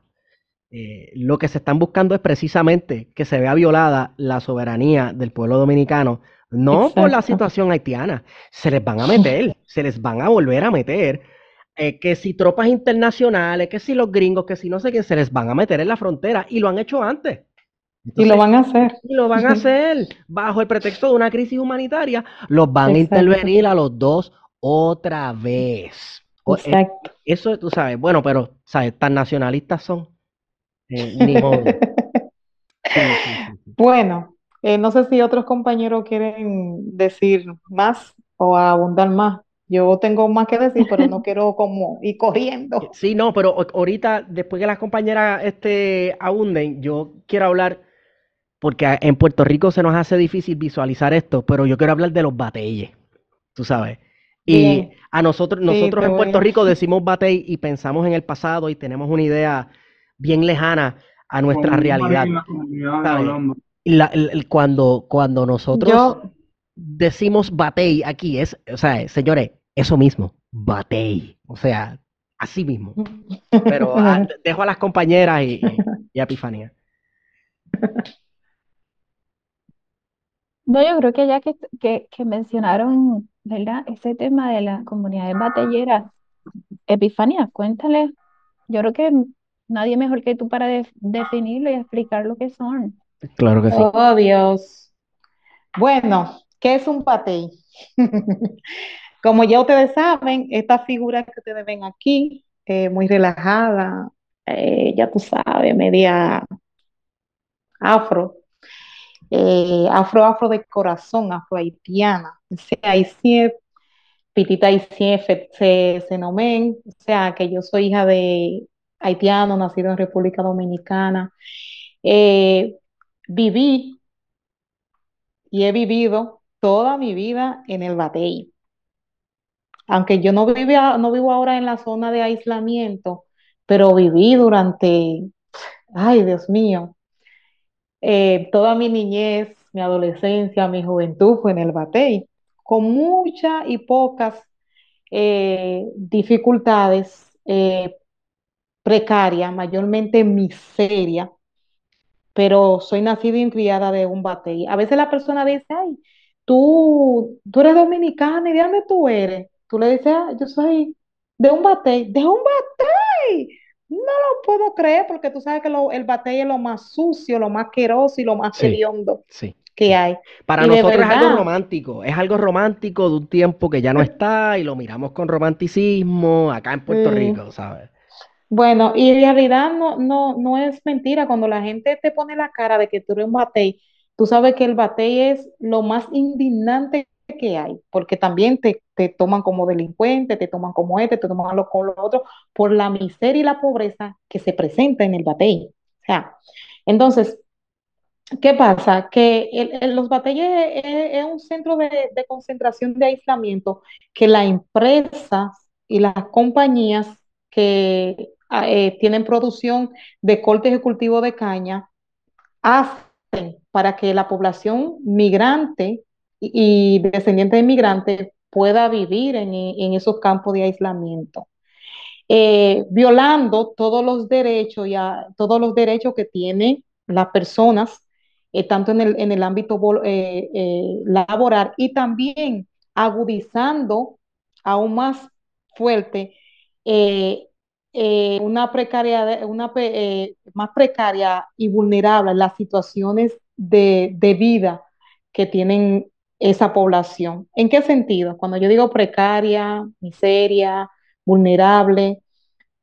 eh, lo que se están buscando es precisamente que se vea violada la soberanía del pueblo dominicano, no por la situación haitiana, se les van a meter, se les van a volver a meter, eh, que si tropas internacionales, que si los gringos, que si no sé quién, se les van a meter en la frontera y lo han hecho antes. Y lo van a hacer. y lo van a hacer bajo el pretexto de una crisis humanitaria, los van a intervenir a los dos otra vez. Eh, Exacto. eso tú sabes, bueno, pero, ¿sabes? Tan nacionalistas son. Eh, ni modo. Sí, sí, sí, sí. Bueno, eh, no sé si otros compañeros quieren decir más o abundar más. Yo tengo más que decir, pero no quiero como ir corriendo. Sí, no, pero ahorita, después que las compañeras este, abunden, yo quiero hablar, porque en Puerto Rico se nos hace difícil visualizar esto, pero yo quiero hablar de los bateyes, tú sabes. Y Bien. a nosotros, nosotros en Puerto Rico decimos batey y pensamos en el pasado y tenemos una idea bien lejana a nuestra realidad. La- el- el- cuando, cuando nosotros Yo, decimos batey aquí, es, o sea, señores, eso mismo, batey, o sea, así mismo. Pero dejo a las compañeras y, a Epifanía. No, yo creo que ya que, que, que mencionaron, ¿verdad? Ese tema de las comunidades batalleras, Epifanía, cuéntale. Yo creo que nadie mejor que tú para def- definirlo y explicar lo que son. Claro que sí. oh Dios. Bueno, ¿qué es un patey? Como ya ustedes saben, esta figura que ustedes ven aquí, eh, muy relajada, eh, ya tú sabes, media afro, eh, afro, afro de corazón, afro haitiana, o sea, haitienne, pitita haitienne, fe- se, se nomen, o sea, que yo soy hija de haitiano, nacido en República Dominicana. Viví y he vivido toda mi vida en el Batey. Aunque yo no vivía, no vivo ahora en la zona de aislamiento, pero viví durante, ay, Dios mío, eh, toda mi niñez, mi adolescencia, mi juventud fue en el Batey, con muchas y pocas eh, dificultades eh, precarias, mayormente miseria, pero soy nacida y criada de un batey. A veces la persona dice, ay, tú, tú eres dominicana y de dónde tú eres. Tú le dices, ah, yo soy de un batey. ¿De un batey? No lo puedo creer porque tú sabes que lo- el batey es lo más sucio, lo más asqueroso y lo más Sí. hediondo Sí. que hay. Para Y nosotros es algo romántico, es algo romántico de un tiempo que ya no está y lo miramos con romanticismo acá en Puerto Mm. Rico, ¿sabes? Bueno, y en realidad no, no, no es mentira. Cuando la gente te pone la cara de que tú eres un batey, tú sabes que el batey es lo más indignante que hay, porque también te, toman como delincuente, te toman como este, te toman lo, con lo otro, por la miseria y la pobreza que se presenta en el batey. O sea, entonces, ¿qué pasa? Que los batalles es, un centro de, concentración de aislamiento que las empresas y las compañías que eh, tienen producción de cortes cultivo de caña hacen para que la población migrante y, descendiente de migrantes pueda vivir en, esos campos de aislamiento. Eh, violando todos los derechos y todos los derechos que tienen las personas, eh, tanto en el, en el ámbito eh, laboral y también agudizando aún más fuerte una precariedad, una más precaria y vulnerable las situaciones de, de vida que tienen esa población. ¿En qué sentido? Cuando yo digo precaria, miseria, vulnerable,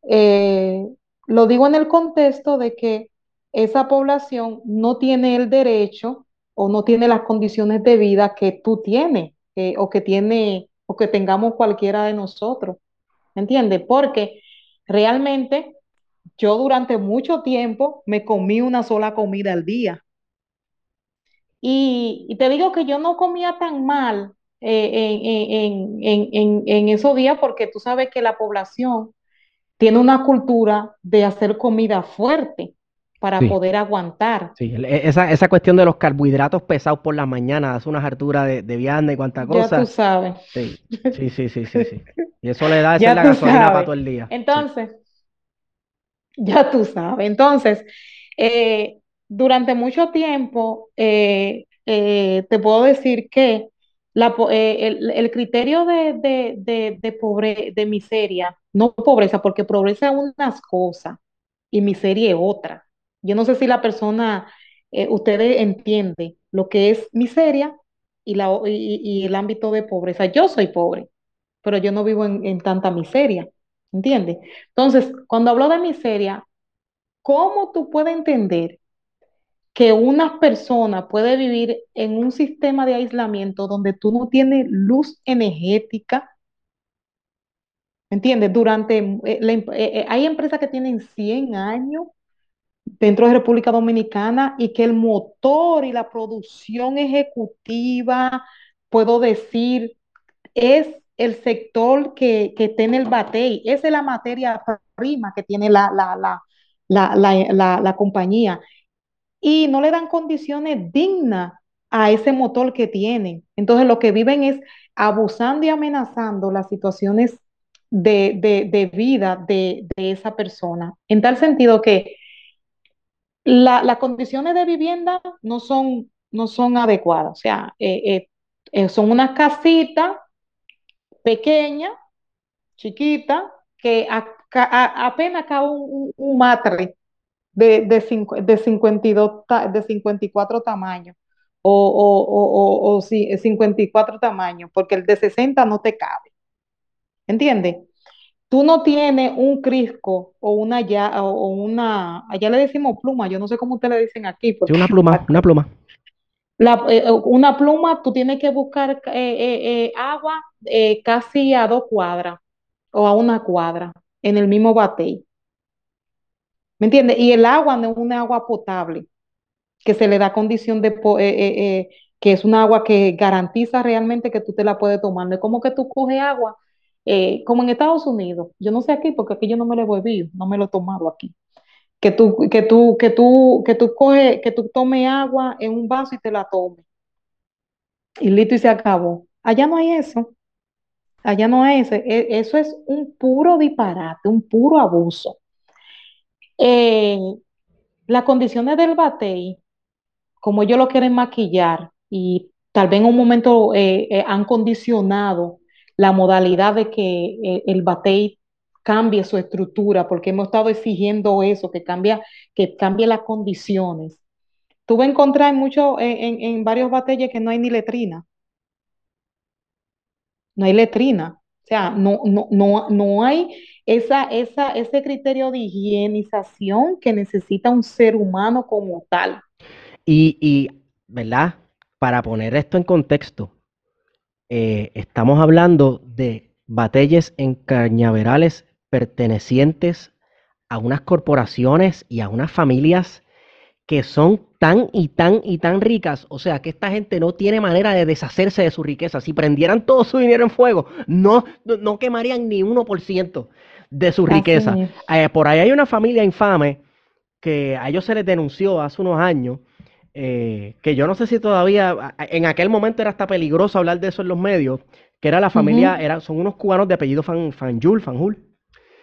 eh, lo digo en el contexto de que esa población no tiene el derecho o no tiene las condiciones de vida que tú tienes eh, o que tiene o que tengamos cualquiera de nosotros. ¿Entiendes? Porque realmente yo durante mucho tiempo me comí una sola comida al día. Y, te digo que yo no comía tan mal eh, en, esos días porque tú sabes que la población tiene una cultura de hacer comida fuerte para poder aguantar. Sí, esa, esa cuestión de los carbohidratos pesados por la mañana, hace unas harturas de, de vianda y cuánta cosa. Ya tú sabes. Sí, sí, sí, sí, sí. Y eso le da esa la gasolina para todo el día. Entonces, ya tú sabes. Entonces, eh, durante mucho tiempo, eh, eh, te puedo decir que eh, el, criterio de, de, pobre, de miseria, no pobreza, porque pobreza es unas cosas y miseria es otra. Yo no sé si la persona, ustedes entienden lo que es miseria y, la, y, el ámbito de pobreza. Yo soy pobre, pero yo no vivo en, en tanta miseria, ¿entiendes? Entonces, cuando hablo de miseria, ¿cómo tú puedes entender que una persona puede vivir en un sistema de aislamiento donde tú no tienes luz energética. ¿Entiendes? Durante, eh, eh, eh, hay empresas que tienen 100 años dentro de República Dominicana y que el motor y la producción ejecutiva, puedo decir, es el sector que, tiene el batey, esa es la materia prima que tiene la, la, la, la compañía y no le dan condiciones dignas a ese motor que tienen. Entonces lo que viven es abusando y amenazando las situaciones de, vida de, esa persona. En tal sentido que las condiciones de vivienda no son, no son adecuadas. O sea, eh, eh, eh, son unas casitas pequeñas, chiquitas, que apenas cabe un, un matre de, de, de, 52, de 54 tamaños o, o, o, o, 54 tamaños, porque el de 60 no te cabe. ¿Entiendes? Tú no tienes un crisco o una ya o una, allá le decimos pluma, yo no sé cómo ustedes le dicen aquí. Porque, una pluma, una pluma. Eh, una pluma, tú tienes que buscar eh, eh, agua casi a dos cuadras o a una cuadra en el mismo batey. ¿Me entiendes? Y el agua no es un agua potable, que se le da condición de, eh, eh, eh, que es un agua que garantiza realmente que tú te la puedes tomar. No es como que tú coges agua, como en Estados Unidos. Yo no sé aquí, porque aquí yo no me lo he bebido, no me lo he tomado aquí. Que tú, que tú, que tú, que tú coges, que tú tomes agua en un vaso y te la tomes. Y listo y se acabó. Allá no hay eso. Allá no hay eso. E, eso es un puro disparate, un puro abuso. Eh, las condiciones del batey, como ellos lo quieren maquillar y tal vez en un momento eh, eh, han condicionado la modalidad de que el batey cambie su estructura, porque hemos estado exigiendo eso, que, cambia, que cambie las condiciones. Vas a encontrar mucho, en, en varios batalles que no hay ni letrina. No hay letrina. O sea, no, no, no, no hay esa, esa, ese criterio de higienización que necesita un ser humano como tal. Y, y, ¿verdad? Para poner esto en contexto, eh, estamos hablando de batalles en cañaverales pertenecientes a unas corporaciones y a unas familias que son tan y tan y tan ricas, o sea, que esta gente no tiene manera de deshacerse de su riqueza. Si prendieran todo su dinero en fuego, no, no quemarían ni 1% de su riqueza. Eh, por ahí hay una familia infame que a ellos se les denunció hace unos años, eh, que yo no sé si todavía, en aquel momento era hasta peligroso hablar de eso en los medios, que era la familia, era, son unos cubanos de apellido Fan, Fanjul, Fanjul.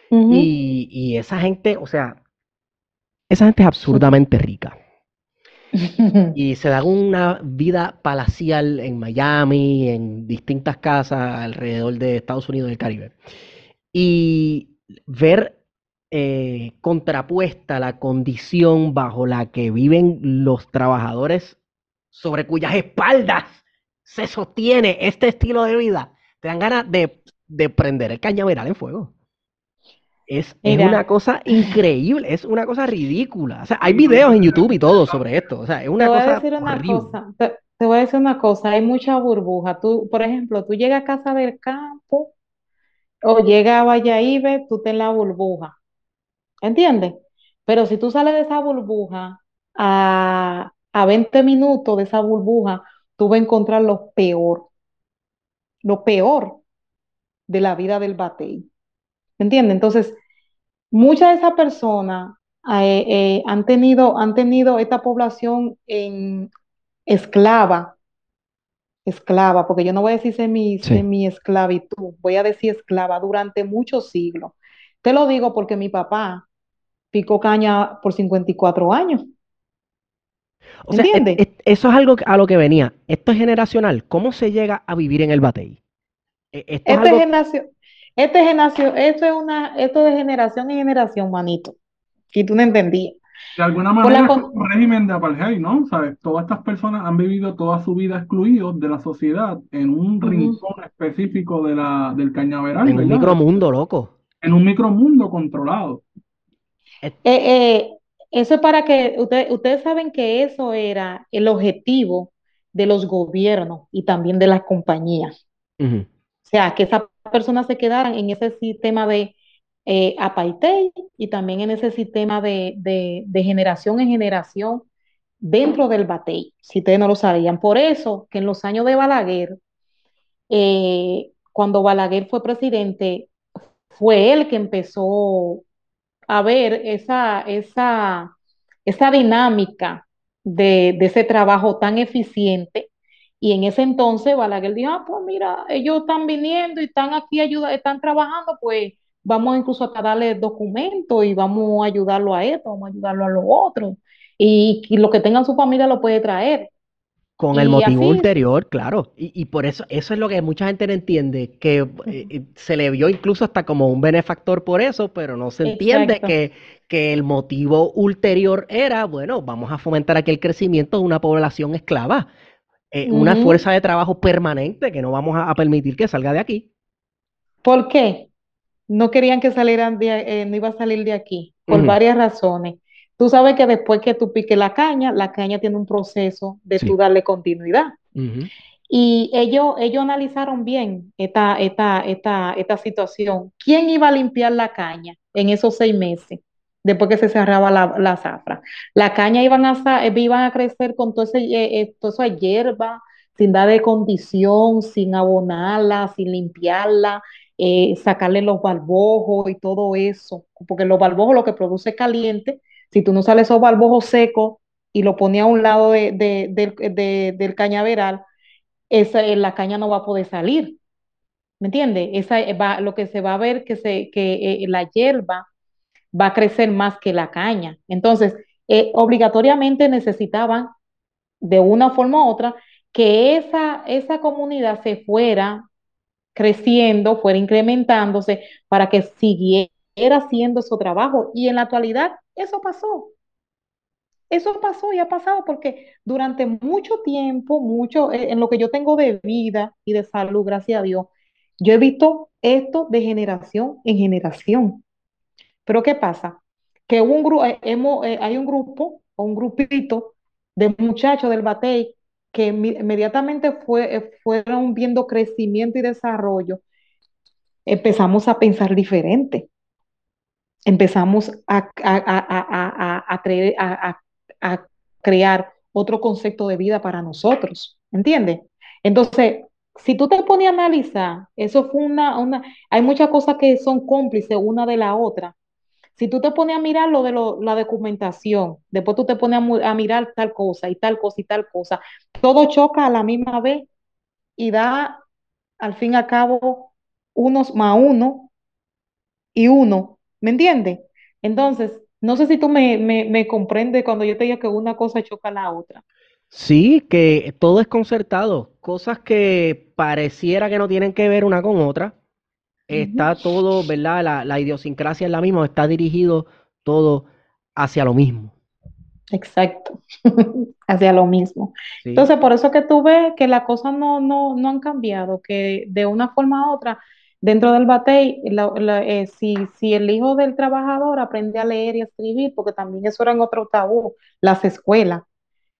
y, y esa gente, o sea, esa gente es absurdamente rica. y se da una vida palacial en Miami, en distintas casas alrededor de Estados Unidos y el Caribe. Y ver eh, contrapuesta la condición bajo la que viven los trabajadores sobre cuyas espaldas se sostiene este estilo de vida, te dan ganas de, de prender el cañaveral en fuego. Es, una cosa increíble, es una cosa ridícula. O sea, hay videos en YouTube y todo sobre esto. O sea, es una te voy cosa a decir una cosa, te, voy a decir una cosa, hay mucha burbuja. Tú, por ejemplo, tú llegas a casa del campo o llegas a Valladolid, tú te en la burbuja. ¿Entiendes? Pero si tú sales de esa burbuja a, a 20 minutos de esa burbuja, tú vas a encontrar lo peor, lo peor de la vida del batey. ¿Entiendes? Entonces, muchas de esas personas eh, eh, han, tenido, han tenido esta población en esclava, esclava, porque yo no voy a decir semi, semi esclavitud, voy a decir esclava durante muchos siglos. Te lo digo porque mi papá picó caña por 54 años. O sea, eso es algo a lo que venía. Esto es generacional. ¿Cómo se llega a vivir en el batey? E, esto es, generación, este generación, esto es una, esto de generación en generación, manito. Y tú no entendías. De alguna manera es un régimen de apartheid, ¿no? ¿Sabes? Todas estas personas han vivido toda su vida excluidos de la sociedad en un rincón específico de la, del cañaveral. En un micromundo, loco. En un micromundo controlado. Eh, eh, eso es para que ustedes saben que eso era el objetivo de los gobiernos y también de las compañías. O sea, que esas personas se quedaran en ese sistema de eh, apartheid y también en ese sistema de, de, generación en generación dentro del batey, si ustedes no lo sabían. Por eso que en los años de Balaguer, eh, cuando Balaguer fue presidente, fue él que empezó a ver esa, esa, esa dinámica de, ese trabajo tan eficiente y en ese entonces Balaguer dijo, ah, pues mira, ellos están viniendo y están aquí, ayuda, están trabajando, pues vamos incluso a darle documentos y vamos a ayudarlo a esto, vamos a ayudarlo a lo otro. Y, lo que tenga su familia lo puede traer. Con el motivo ulterior, claro. Y, por eso, eso es lo que mucha gente no entiende, que eh, eh, se le vio incluso hasta como un benefactor por eso, pero no se entiende que, que el motivo ulterior era, bueno, vamos a fomentar aquel crecimiento de una población esclava. Eh, una fuerza de trabajo permanente que no vamos a, permitir que salga de aquí. ¿Por qué? No querían que salieran de, eh, no iba a salir de aquí, por varias razones. Tú sabes que después que tú piques la caña, la caña tiene un proceso de tú darle continuidad. Y ellos, ellos analizaron bien esta, esta, esta, esta situación. ¿Quién iba a limpiar la caña en esos seis meses? después que se cerraba la, zafra. La caña iban a, eh, iban a crecer con todo ese, eh, eh, toda esa hierba, sin darle condición, sin abonarla, sin limpiarla, sacarle los balbojos y todo eso, porque los balbojos lo que produce caliente, si tú no sales esos balbojos secos y lo ponías a un lado del cañaveral, esa, la caña no va a poder salir. ¿Me entiendes? Esa va, lo que se va a ver que, se, que la hierba va a crecer más que la caña. Entonces, eh, obligatoriamente necesitaban, de una forma u otra, que esa, esa comunidad se fuera creciendo, fuera incrementándose para que siguiera haciendo su trabajo. Y en la actualidad eso pasó. Eso pasó y ha pasado porque durante mucho tiempo, mucho, eh, en lo que yo tengo de vida y de salud, gracias a Dios, yo he visto esto de generación en generación. Pero ¿qué pasa? Que un eh, hemos, eh, hay un grupo o un grupito de muchachos del Batey que inmediatamente fue, eh, fueron viendo crecimiento y desarrollo, empezamos a pensar diferente. Empezamos a, a, a crear otro concepto de vida para nosotros, ¿entiendes? Entonces, si tú te pones a analizar, eso fue una, una, hay muchas cosas que son cómplices una de la otra. Si tú te pones a mirar lo de la documentación, después tú te pones a, mirar tal cosa y tal cosa y tal cosa, todo choca a la misma vez y da al fin y al cabo unos más uno y uno, ¿me entiendes? Entonces, no sé si tú me, me, me comprendes cuando yo te digo que una cosa choca a la otra. Sí, que todo es concertado, cosas que pareciera que no tienen que ver una con otra. Está todo, ¿verdad? La, la idiosincrasia es la misma, está dirigido todo hacia lo mismo. Exacto, hacia lo mismo. Entonces, por eso que tú ves que las cosas no, no, no han cambiado, que de una forma u otra, dentro del batey, eh, si, si el hijo del trabajador aprende a leer y a escribir, porque también eso era en otro tabú, las escuelas.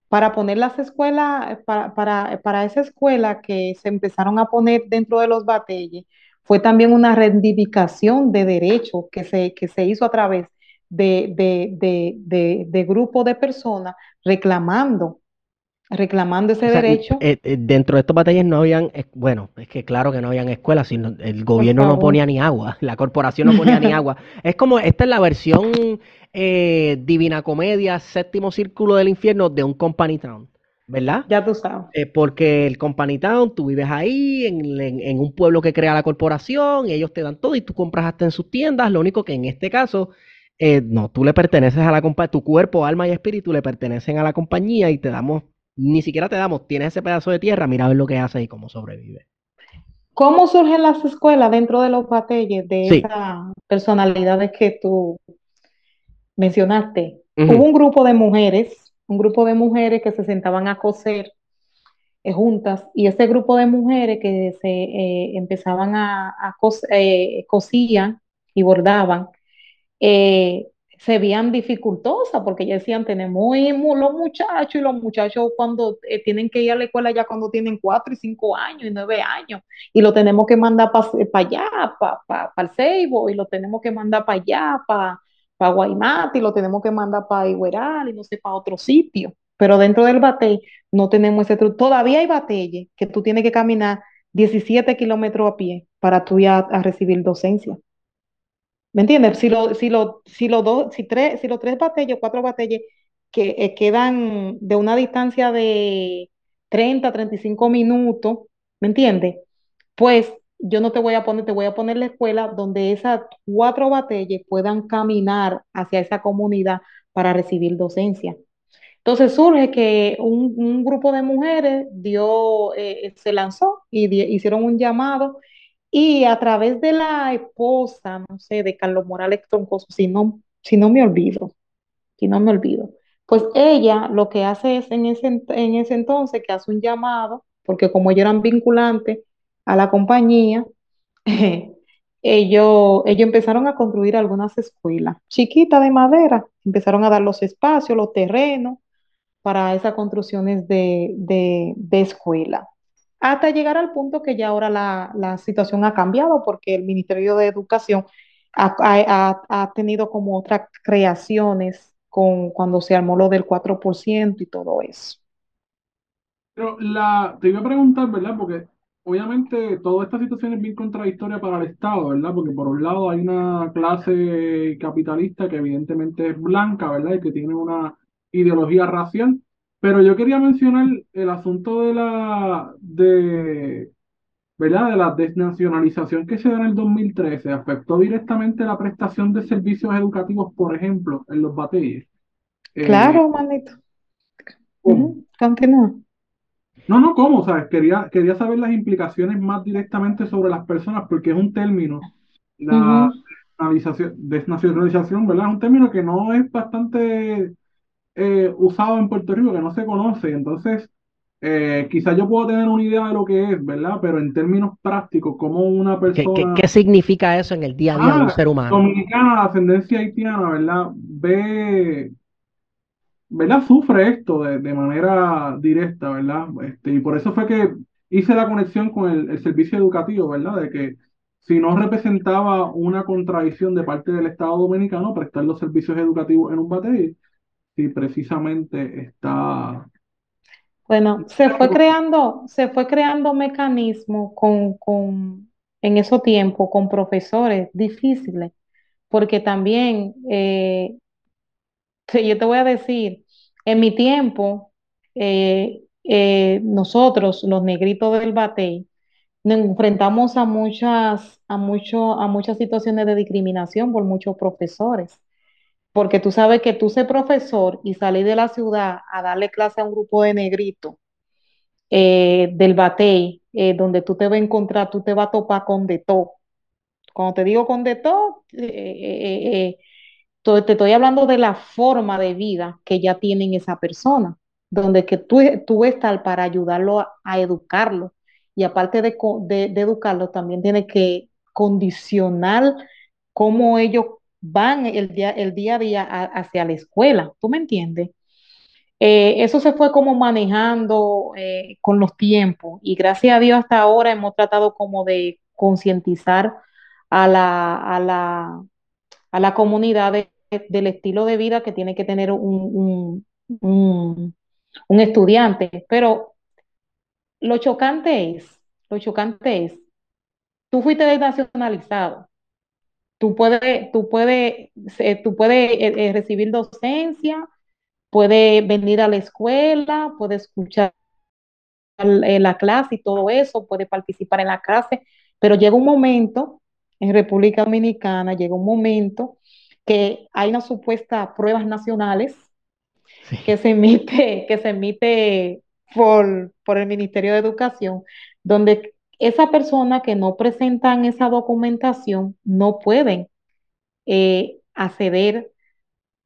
Para poner las escuelas, para, para, para, esa escuela que se empezaron a poner dentro de los batalles, fue también una reivindicación de derechos que se, que se hizo a través de, de, de, de grupos de personas reclamando reclamando ese derecho. Eh, eh, dentro de estos batallas no habían, bueno, es que claro que no habían escuelas, sino el gobierno no ponía ni agua, la corporación no ponía ni agua. Es como, esta es la versión eh, Divina Comedia, séptimo círculo del infierno de un Company Town. ¿Verdad? Ya tú sabes. porque el Company Town, tú vives ahí, en, en, un pueblo que crea la corporación, y ellos te dan todo y tú compras hasta en sus tiendas. Lo único que en este caso, no, tú le perteneces a la compañía, tu cuerpo, alma y espíritu le pertenecen a la compañía y te damos ni siquiera te damos, tienes ese pedazo de tierra, mira a ver lo que hace y cómo sobrevive. ¿Cómo surgen las escuelas dentro de los batalles de esas personalidades que tú mencionaste? Hubo un grupo de mujeres, un grupo de mujeres que se sentaban a coser eh, juntas y ese grupo de mujeres que se eh, empezaban a, a eh, cosían y bordaban, se veían dificultosas porque ya decían, tenemos los muchachos y los muchachos cuando eh, tienen que ir a la escuela ya cuando tienen cuatro y cinco años y nueve años y lo tenemos que mandar para allá, para el Ceibo y lo tenemos que mandar para allá, para pa y lo tenemos que mandar para Igueral y no sé, para otro sitio. Pero dentro del batey no tenemos ese truco. Todavía hay bateyes que tú tienes que caminar 17 kilómetros a pie para tú ya a recibir docencia. ¿Me entiendes? Si, lo, si, lo, si, los dos, si, tres, si los tres batalles, cuatro batalles que eh, quedan de una distancia de 30, 35 minutos, ¿me entiendes? Pues yo no te voy a poner, te voy a poner la escuela donde esas cuatro batalles puedan caminar hacia esa comunidad para recibir docencia. Entonces surge que un, grupo de mujeres dio, eh, se lanzó y hicieron un llamado y a través de la esposa, no sé, de Carlos Morales Troncoso, si no, si no me olvido, si no me olvido, pues ella lo que hace es en ese, en ese entonces que hace un llamado, porque como ellos eran vinculantes a la compañía, ellos, ellos empezaron a construir algunas escuelas chiquitas de madera, empezaron a dar los espacios, los terrenos para esas construcciones de, de, de escuela hasta llegar al punto que ya ahora la, situación ha cambiado porque el Ministerio de Educación ha, tenido como otras creaciones con, cuando se armó lo del 4% y todo eso. Pero la, te iba a preguntar, ¿verdad? Porque obviamente toda esta situación es bien contradictoria para el Estado, ¿verdad? Porque por un lado hay una clase capitalista que evidentemente es blanca, ¿verdad? Y que tiene una ideología racial, pero yo quería mencionar el asunto de la, de, ¿verdad? De la desnacionalización que se da en el 2013. Afectó directamente la prestación de servicios educativos, por ejemplo, en los batalles. Eh, claro, manito. Continúa. No, no, ¿cómo? ¿Sabes? Quería, quería saber las implicaciones más directamente sobre las personas, porque es un término, la desnacionalización, ¿verdad? Es un término que no es bastante eh, usado en Puerto Rico que no se conoce. Entonces, eh, quizás yo puedo tener una idea de lo que es, ¿verdad? Pero en términos prácticos, como una persona... ¿Qué, significa eso en el día a día de un ah, ser humano? Dominicana, ascendencia haitiana, ¿verdad? Ve, ¿verdad? Sufre esto de, de manera directa, ¿verdad? Este, y por eso fue que hice la conexión con el, el servicio educativo, ¿verdad? De que si no representaba una contradicción de parte del Estado Dominicano prestar los servicios educativos en un batey, si precisamente está Bueno, se fue creando, se fue creando mecanismos con, con, en esos tiempos con profesores difíciles, porque también, eh, yo te voy a decir, en mi tiempo, eh, eh, nosotros, los negritos del batey, nos enfrentamos a muchas, a mucho, a muchas situaciones de discriminación por muchos profesores. Porque tú sabes que tú ser profesor y salir de la ciudad a darle clase a un grupo de negritos eh, del batey, eh, donde tú te vas a encontrar, tú te vas a topar con de todo. Cuando te digo con de todo, eh, te estoy hablando de la forma de vida que ya tienen esa persona, donde que tú, tú estás para ayudarlo a, educarlo. Y aparte de, de, de educarlo, también tienes que condicionar cómo ellos van el día, el día a día hacia la escuela. ¿Tú me entiendes? Eh, eso se fue como manejando eh, con los tiempos y gracias a Dios hasta ahora hemos tratado como de concientizar a la, a la, a la comunidad de- del estilo de vida que tiene que tener un, un, un- un estudiante. Pero lo chocante es, lo chocante es, tú fuiste desnacionalizado, tú puedes, tú puedes, tú puedes eh, eh, recibir docencia, puedes venir a la escuela, puedes escuchar eh, la clase y todo eso, puede participar en la clase, pero llega un momento en República Dominicana, llega un momento que hay unas supuestas pruebas nacionales Sí. que se emite, que se emite por, por el Ministerio de Educación, donde esa persona que no presentan esa documentación no pueden eh, acceder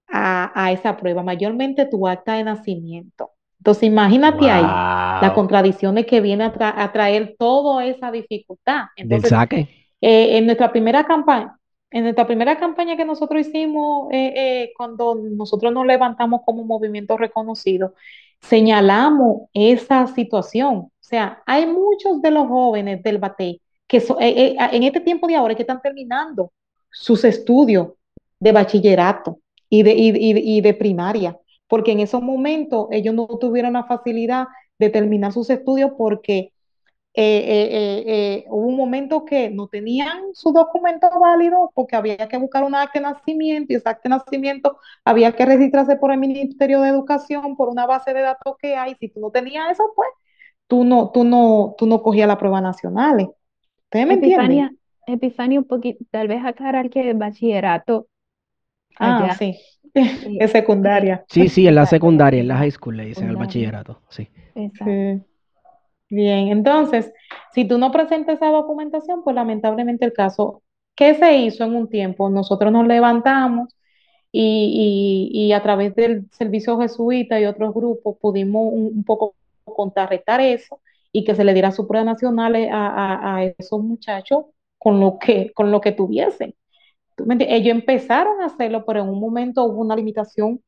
a, a esa prueba, mayormente tu acta de nacimiento. Entonces, imagínate ahí las Wow. contradicciones que viene a, tra- a traer toda esa dificultad. Del Entonces, saque. eh, en nuestra primera campaña, en nuestra primera campaña que nosotros hicimos, eh, eh, cuando nosotros nos levantamos como movimiento reconocido, señalamos esa situación. Sea, hay muchos de los jóvenes del Batey que so- eh, eh, en este tiempo de ahora que están terminando sus estudios de bachillerato y de, y, y- de primaria, porque en esos momentos ellos no tuvieron la facilidad de terminar sus estudios porque eh, eh, hubo un momento que no tenían su documento válido porque había que buscar un acta de nacimiento y ese acta de nacimiento había que registrarse por el Ministerio de Educación por una base de datos que hay. Si tú no tenías eso, pues tú no, tú no, tú no cogías las pruebas nacionales. ¿Ustedes me entienden? Epifania, Epifania, un poquito, tal vez aclarar que el bachillerato Ah, allá, sí, eh, es secundaria. Sí, sí, en la secundaria, en la high school le dicen secundaria, bachillerato. Sí. exacto. Sí. Bien, entonces, si tú no presentas esa documentación, pues lamentablemente el caso, ¿qué se hizo en un tiempo? Nosotros nos levantamos y, y- y a través del servicio jesuita y otros grupos pudimos un, un poco contrarrestar eso y que se le diera sus pruebas nacionales a, a- esos muchachos con lo que, con lo que tuviesen. Ellos empezaron a hacerlo, pero en un momento hubo una limitación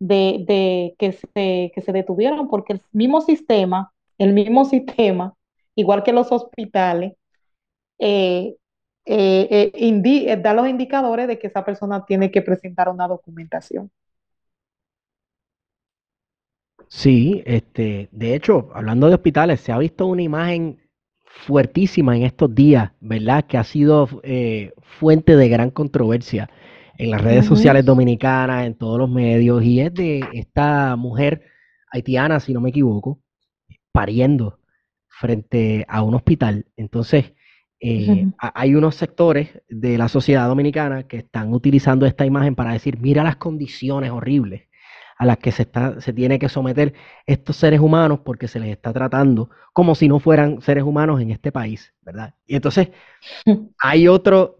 de, que se, que se detuvieron porque el mismo sistema, el mismo sistema, igual que los hospitales, eh, eh, eh, eh, da los indicadores de que esa persona tiene que presentar una documentación. Sí, este, de hecho, hablando de hospitales, se ha visto una imagen fuertísima en estos días, ¿verdad? Que ha sido eh, fuente de gran controversia en las redes sociales dominicanas, en todos los medios, y es de esta mujer haitiana, si no me equivoco, pariendo frente a un hospital. Entonces, eh, hay unos sectores de la sociedad dominicana que están utilizando esta imagen para decir, mira las condiciones horribles a las que se está, se tiene que someter estos seres humanos porque se les está tratando como si no fueran seres humanos en este país, ¿verdad? Y entonces hay otro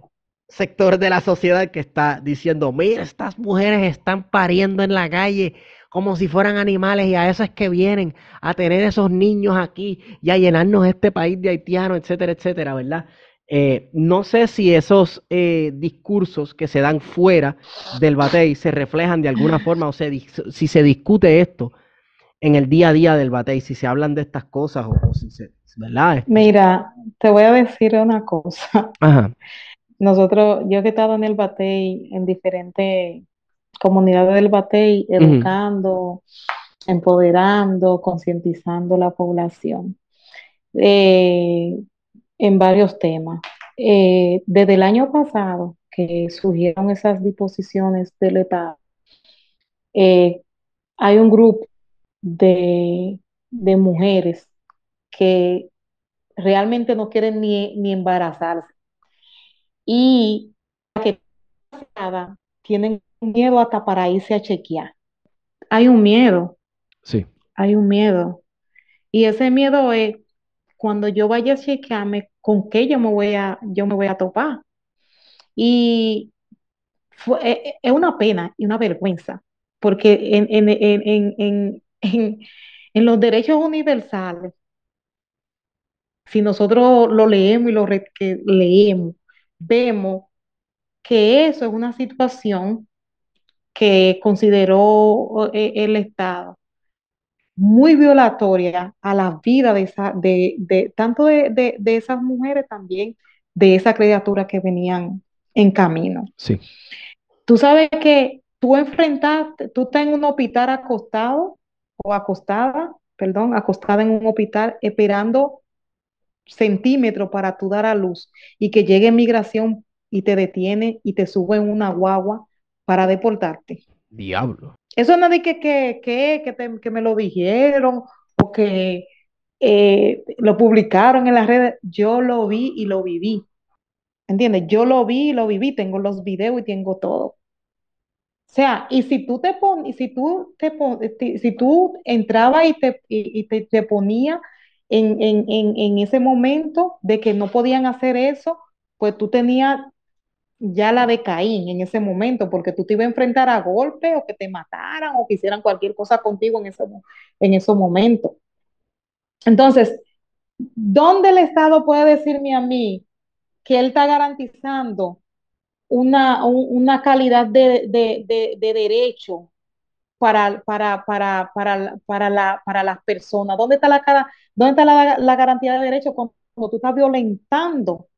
sector de la sociedad que está diciendo, mira, estas mujeres están pariendo en la calle como si fueran animales y a eso es que vienen a tener esos niños aquí y a llenarnos este país de haitianos, etcétera, etcétera, ¿verdad? Eh, no sé si esos eh, discursos que se dan fuera del batey se reflejan de alguna forma o si se discute esto en el día a día del batey, si se hablan de estas cosas o, si se, ¿verdad? Este, Mira, te voy a decir una cosa. Ajá. Nosotros, yo he estado en el batey en diferentes comunidades del batey, educando, empoderando, concientizando la población. Eh, en varios temas. Eh, desde el año pasado que surgieron esas disposiciones del Estado, eh, hay un grupo de, mujeres que realmente no quieren ni, ni embarazarse y que tienen miedo hasta para irse a chequear. Hay un miedo. Sí. Hay un miedo. Y ese miedo es cuando yo vaya a chequearme, ¿con qué yo me voy a, yo me voy a topar? Y fue, e, e, es una pena y una vergüenza, porque en, en, en, en los derechos universales, si nosotros lo leemos y lo que leemos, vemos que eso es una situación que consideró eh, el Estado muy violatoria a la vida de, esa, de, de tanto de, de, esas mujeres también, de esas criaturas que venían en camino. Sí. Tú sabes que tú enfrentaste, tú estás en un hospital acostado o acostada, perdón, acostada en un hospital esperando centímetros para tú dar a luz y que llegue migración y te detiene y te sube en una guagua para deportarte. Diablo. Eso no es que, que, que, que, me lo dijeron o que eh, lo publicaron en las redes. Yo lo vi y lo viví. ¿Entiendes? Yo lo vi y lo viví. Tengo los videos y tengo todo. O sea, y si tú te pon, si tú te si tú entrabas y te, y, te, te ponías en, en, en, en, ese momento de que no podían hacer eso, pues tú tenías ya la de Caín en ese momento, porque tú te ibas a enfrentar a golpes o que te mataran o que hicieran cualquier cosa contigo en ese, en esos momentos. Entonces, ¿dónde el Estado puede decirme a mí que él está garantizando una, una calidad de, de, derecho para, para, para, para, para, la, para las personas? ¿Dónde está, la, dónde está la, la garantía de derecho cuando tú estás violentando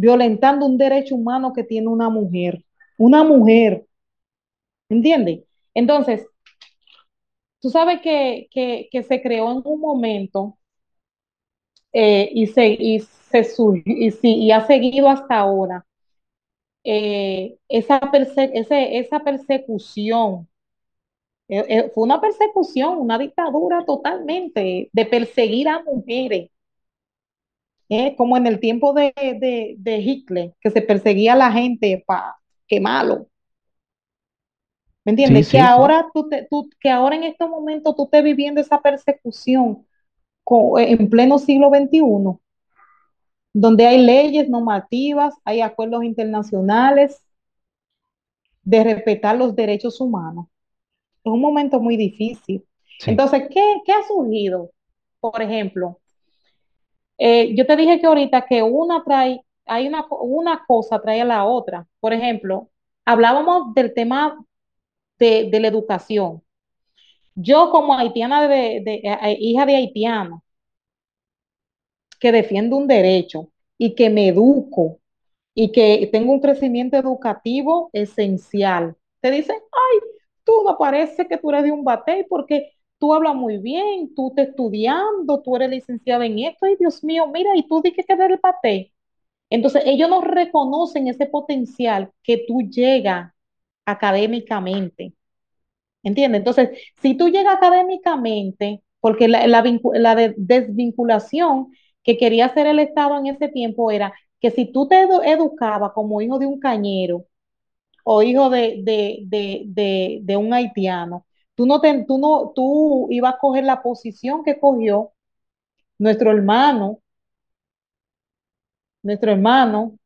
violentando un derecho humano que tiene una mujer. Una mujer. ¿Entiendes? Entonces, tú sabes que, se creó en un momento eh, y, se, y, se y, ha seguido hasta ahora eh, esa, esa persecución. Eh, fue una persecución, una dictadura totalmente de perseguir a mujeres ¿eh? como en el tiempo de, Hitler, que se perseguía a la gente para quemarlo. ¿Me entiendes? que, Ahora tú que ahora en este momento tú estés viviendo esa persecución en pleno siglo XXI, donde hay leyes normativas, hay acuerdos internacionales de respetar los derechos humanos. Es un momento muy difícil. Entonces, ¿qué, ¿qué ha surgido? Por ejemplo, eh, yo te dije que ahorita que una trae, hay una, una cosa trae a la otra. Por ejemplo, hablábamos del tema de, la educación. Yo como haitiana, de, eh, eh, hija de haitiano, que defiendo un derecho y que me educo y que tengo un crecimiento educativo esencial. Te dicen, ay, tú no parece que tú eres de un batey porque tú hablas muy bien, tú estás estudiando, tú eres licenciada en esto, y Dios mío, mira, y tú dices que eres el paté. Entonces, ellos no reconocen ese potencial que tú llegas académicamente. ¿Entiendes? Entonces, si tú llegas académicamente, porque la, la, desvinculación que quería hacer el Estado en ese tiempo era que si tú te educabas como hijo de un cañero o hijo de, de un haitiano, Tú no, te, tú no, tú ibas a coger la posición que cogió nuestro hermano, nuestro hermano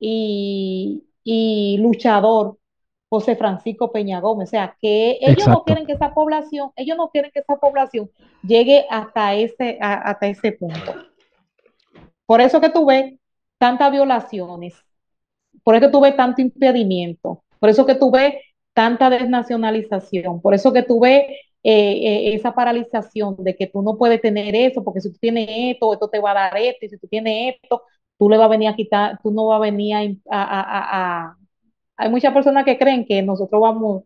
y, luchador José Francisco Peña Gómez. O sea, que ellos no quieren que esa población, ellos no quieren que esa población llegue hasta ese, hasta ese punto. Por eso que tú ves tantas violaciones, por eso que tuve tanto impedimento, por eso que tuve tanta desnacionalización, por eso que tuve eh, eh, esa paralización de que tú no puedes tener eso, porque si tú tienes esto, esto te va a dar esto, y si tú tienes esto, tú le vas a venir a quitar, tú no vas a venir a... Hay muchas personas que creen que nosotros vamos,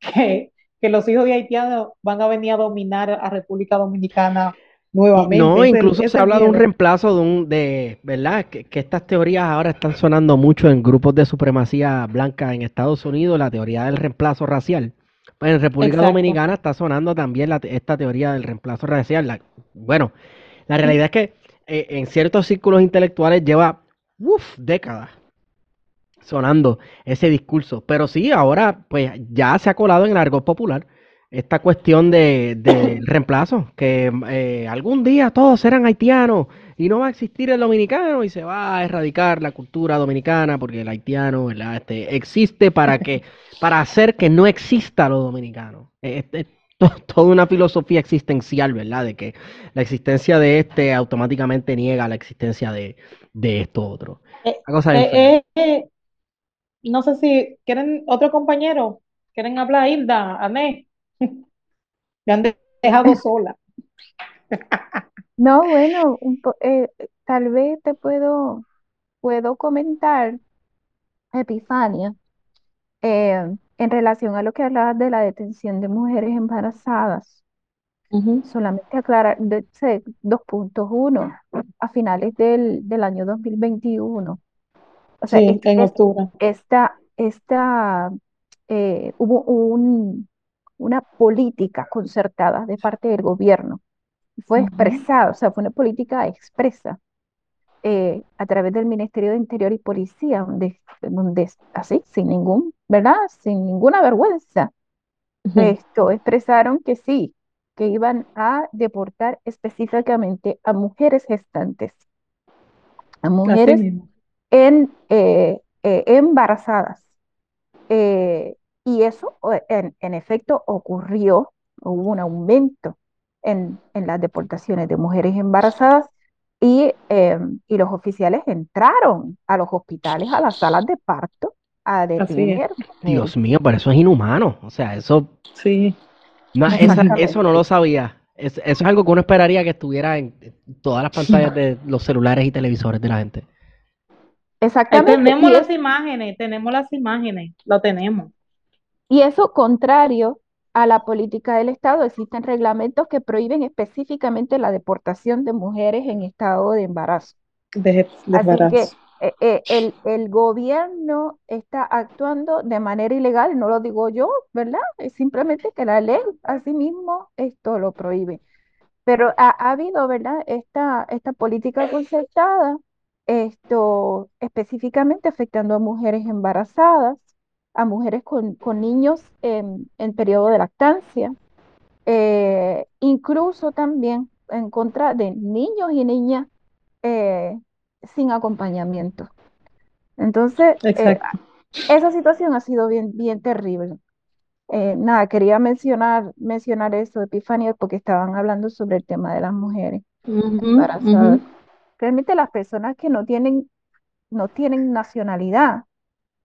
que, que los hijos de haitianos van a venir a dominar a República Dominicana nuevamente. No, incluso se habla de un reemplazo de un, de, ¿verdad? Que, que, estas teorías ahora están sonando mucho en grupos de supremacía blanca en Estados Unidos, la teoría del reemplazo racial. Pues en República Exacto. Dominicana está sonando también la, esta teoría del reemplazo racial. La, bueno, la realidad es que eh, en ciertos círculos intelectuales lleva uf, décadas sonando ese discurso. Pero sí, ahora pues ya se ha colado en el argot popular esta cuestión de, de reemplazo, que eh, algún día todos serán haitianos y no va a existir el dominicano y se va a erradicar la cultura dominicana porque el haitiano ¿verdad? Este, existe para que para hacer que no exista lo dominicano. Es, es, toda una filosofía existencial, ¿verdad? De que la existencia de este automáticamente niega la existencia de, de esto otro. Eh, eh, no sé si quieren otro compañero, quieren hablar, Hilda, Ané. Me han dejado sola. No, bueno, eh, tal vez te puedo, puedo comentar, Epifania, eh, en relación a lo que hablabas de la detención de mujeres embarazadas. Solamente aclarar de- puntos. Uno, a finales del, del año 2021. O sea, Sí, es- en octubre. esta, esta, eh, hubo un, una política concertada de parte del gobierno. Fue expresada, o sea, fue una política expresa eh, a través del Ministerio de Interior y Policía, donde, donde así, sin ningún, ¿verdad? Sin ninguna vergüenza, esto, expresaron que sí, que iban a deportar específicamente a mujeres gestantes, a mujeres en, eh, eh, embarazadas. Eh, y eso en, en efecto ocurrió, hubo un aumento en, en las deportaciones de mujeres embarazadas y, eh, y los oficiales entraron a los hospitales, a las salas de parto, a detener Dios mío, pero eso es inhumano. O sea, eso, Sí. no, esa- eso no lo sabía. Es- eso es algo que uno esperaría que estuviera en todas las pantallas de los celulares y televisores de la gente. Eh, Exactamente. tenemos las es- imágenes, tenemos las imágenes, lo tenemos. Y eso contrario a la política del Estado, existen reglamentos que prohíben específicamente la deportación de mujeres en estado de embarazo. De, de Así que embarazo. eh, eh, el, el gobierno está actuando de manera ilegal, no lo digo yo, ¿verdad? Es simplemente que la ley asimismo esto lo prohíbe. Pero ha, ha habido, ¿verdad? Esta, esta política concertada, esto específicamente afectando a mujeres embarazadas, a mujeres con, con niños en, en periodo de lactancia, eh, incluso también en contra de niños y niñas eh, sin acompañamiento. Entonces, eh, esa situación ha sido bien, bien terrible. Nada, quería mencionar, mencionar eso, Epifania, porque estaban hablando sobre el tema de las mujeres embarazadas. Realmente las personas que no tienen, no tienen nacionalidad,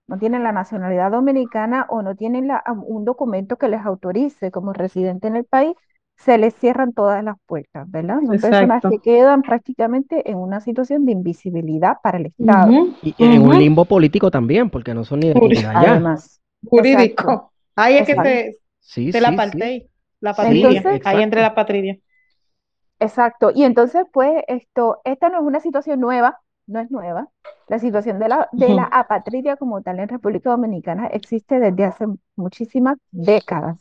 no tienen la nacionalidad dominicana o no tienen la- un documento que les autorice como residente en el país, se les cierran todas las puertas, ¿verdad? Son personas que quedan prácticamente en una situación de invisibilidad para el Estado. Y en un limbo político también, porque no son ni de aquí ni de allá. Además, exacto, Jurídico. Ahí es que se, Sí, se la sí. parte, la patria. Ahí exacto. la patria. Exacto. Y entonces, pues, esto, esta no es una situación nueva, no es nueva. La situación de la, de la apatridia como tal en República Dominicana existe desde hace muchísimas décadas.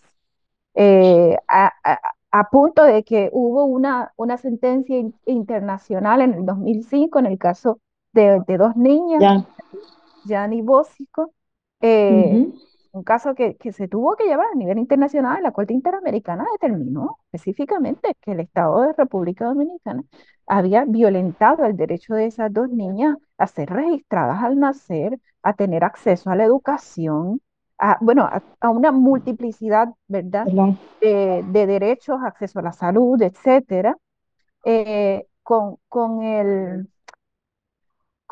Eh, a, a- a punto de que hubo una, una sentencia in- internacional en el 2005 en el caso de, de dos niñas, Ya. Gianni Bósico, eh. Un caso que, que se tuvo que llevar a nivel internacional, la Corte Interamericana determinó específicamente que el Estado de República Dominicana había violentado el derecho de esas dos niñas a ser registradas al nacer, a tener acceso a la educación, a, bueno, a, a una multiplicidad, ¿verdad? De derechos, acceso a la salud, etcétera, eh, con, con el,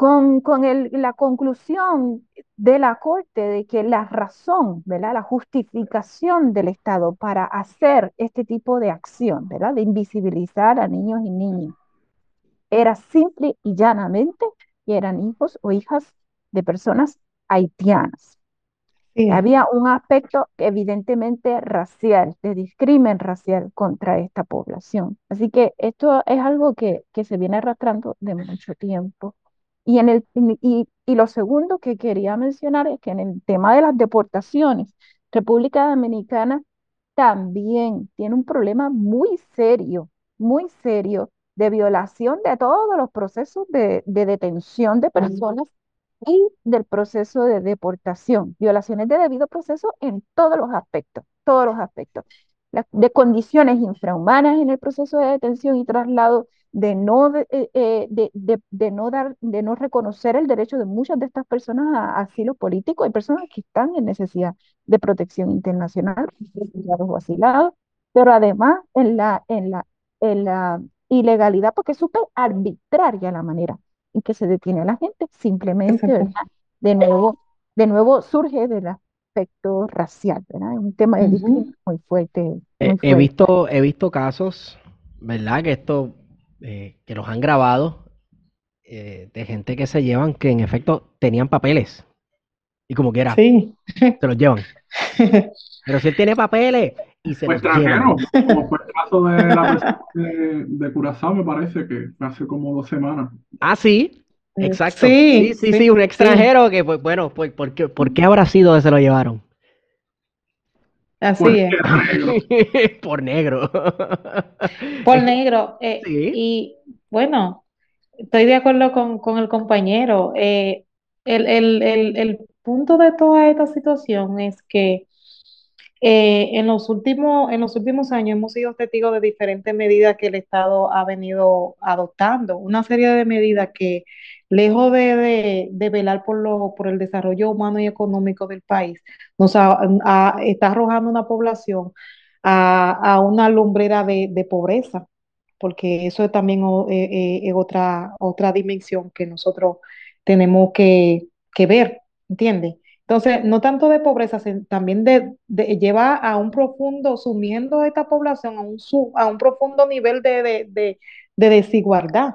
con, con el- la conclusión de la Corte de que la razón, ¿verdad? La justificación del Estado para hacer este tipo de acción, ¿verdad? De invisibilizar a niños y niñas, era simple y llanamente que eran hijos o hijas de personas haitianas. Sí, Había un aspecto evidentemente racial, de discrimen racial contra esta población. Así que esto es algo que, que se viene arrastrando de mucho tiempo. Y, en el, y, y lo segundo que quería mencionar es que en el tema de las deportaciones, República Dominicana también tiene un problema muy serio, muy serio de violación de todos los procesos de, de detención de personas y del proceso de deportación. Violaciones de debido proceso en todos los aspectos, todos los aspectos. La- de condiciones infrahumanas en el proceso de detención y traslado, de no, de, eh, eh, de, de- de no dar, de no reconocer el derecho de muchas de estas personas a, asilo político. Hay personas que están en necesidad de protección internacional, refugiados o asilados, pero además en la, en la, en la ilegalidad, porque es súper arbitraria la manera en que se detiene a la gente, simplemente. De nuevo, de nuevo surge del aspecto racial, ¿verdad? Es un tema de discriminación muy fuerte, He, muy he fuerte. visto, he visto casos, ¿verdad? Que esto, eh, que los han grabado eh, de gente que se llevan que en efecto tenían papeles y como quiera Sí. se los llevan. Pero si él tiene papeles y se O los llevan. como fue el caso de la persona de, de Curazao, me parece que hace como dos semanas. Ah, sí, exacto. Sí, Sí, sí, sí, un sí. extranjero que, pues, bueno, pues, ¿por qué, por qué habrá sido que se lo llevaron? Así Porque es. negro. Por negro. Por negro. eh, Sí. y bueno, estoy de acuerdo con, con el compañero. eh, el, el, el, el punto de toda esta situación es que eh, en los últimos, en los últimos años hemos sido testigos de diferentes medidas que el Estado ha venido adoptando. Una serie de medidas que, lejos de, de, velar por, lo, por el desarrollo humano y económico del país, nos ha- ha- está arrojando una población a, a una lumbrera de, de pobreza, porque eso es también eh, eh, es otra, otra dimensión que nosotros tenemos que, que ver, ¿entiendes? Entonces, no tanto de pobreza, sino también de, lleva a un profundo, sumiendo a esta población a un, a un profundo nivel de, de, de- de desigualdad,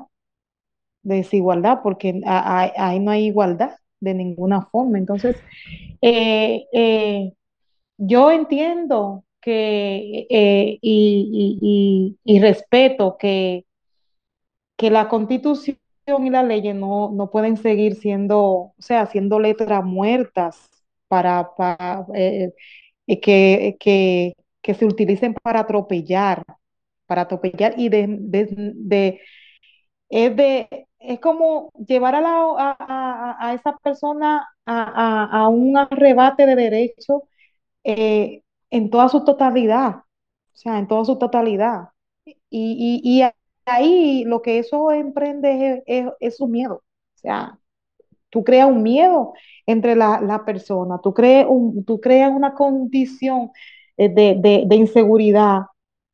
de desigualdad, porque ahí no hay igualdad de ninguna forma. Entonces, eh, eh, yo entiendo que eh, y, y- y- y respeto que, que la constitución y las leyes no, no pueden seguir siendo, o sea, siendo letras muertas para, para, eh, eh, que, que, que se utilicen para atropellar, para atropellar y de, de, es de, es como llevar a, la, a, a, a esa persona a un arrebate de derechos eh, en toda su totalidad, o sea, en toda su totalidad. Y, y, y ahí lo que eso emprende es, es, es su miedo, o sea, tú creas un miedo entre la, la persona, tú creas, un, tú creas una condición eh, de, de, de inseguridad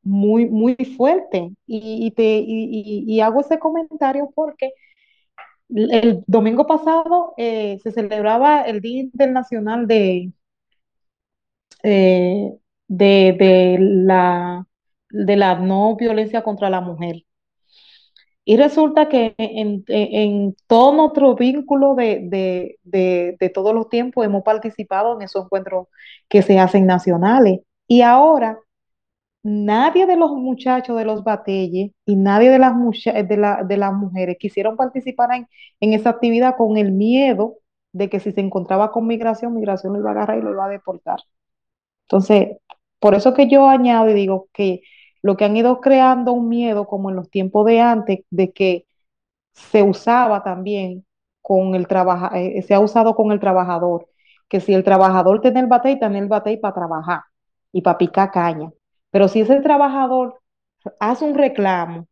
muy, muy fuerte. Y, te, y- y hago ese comentario porque el domingo pasado eh, se celebraba el Día Internacional de, eh, de, de la, de la no violencia contra la mujer. Y resulta que en, en- todo nuestro vínculo de, de, de, todos los tiempos hemos participado en esos encuentros que se hacen nacionales. Y ahora nadie de los muchachos de los batelles y nadie de las, mucha- de la- las mujeres quisieron participar en, en esa actividad con el miedo de que si se encontraba con migración, migración lo iba a agarrar y lo iba a deportar. Entonces, por eso que yo añado y digo que lo que han ido creando un miedo, como en los tiempos de antes, de que se usaba también con el trabaja, eh, se ha usado con el trabajador, que si el trabajador tiene el batey, tiene el batey para trabajar y para picar caña. Pero si ese trabajador hace un reclamo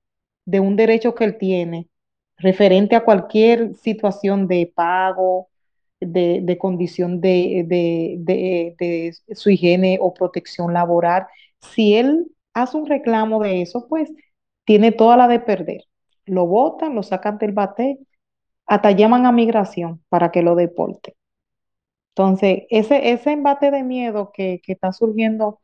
de un derecho que él tiene referente a cualquier situación de pago, de, de condición de, de, de su higiene o protección laboral, si él hace un reclamo de eso, pues tiene toda la de perder. Lo botan, lo sacan del bate, hasta llaman a migración para que lo deporte. Entonces, ese, ese embate de miedo que, que está surgiendo,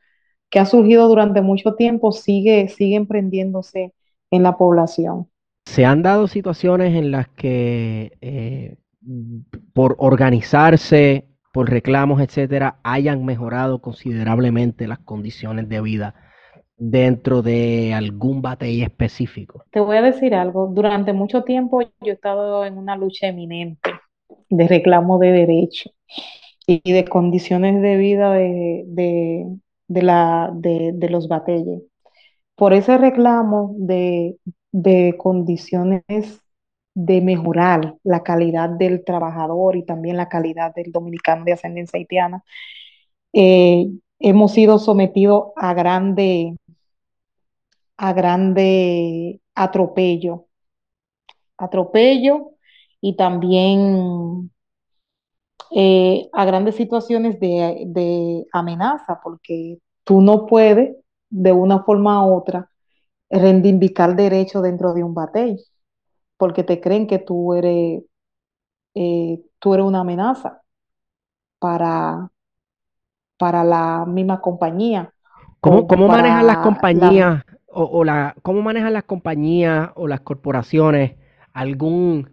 que ha surgido durante mucho tiempo, sigue, sigue emprendiéndose en la población. Se han dado situaciones en las que eh, por organizarse, por reclamos, etcétera, hayan mejorado considerablemente las condiciones de vida dentro de algún batey específico. Te voy a decir algo, durante mucho tiempo yo he estado en una lucha eminente de reclamo de derechos y de condiciones de vida de, de, la, de, de los bateyes. Por ese reclamo de, de condiciones de mejorar la calidad del trabajador y también la calidad del dominicano de ascendencia haitiana, eh, hemos sido sometidos a grande, a grande atropello, atropello y también eh, a grandes situaciones de, de, amenaza, porque tú no puedes de una forma u otra reivindicar derecho dentro de un batey porque te creen que tú eres, eh, tú eres una amenaza para, para la misma compañía. ¿Cómo, cómo manejan las compañías o, la, cómo manejan las compañías o las corporaciones algún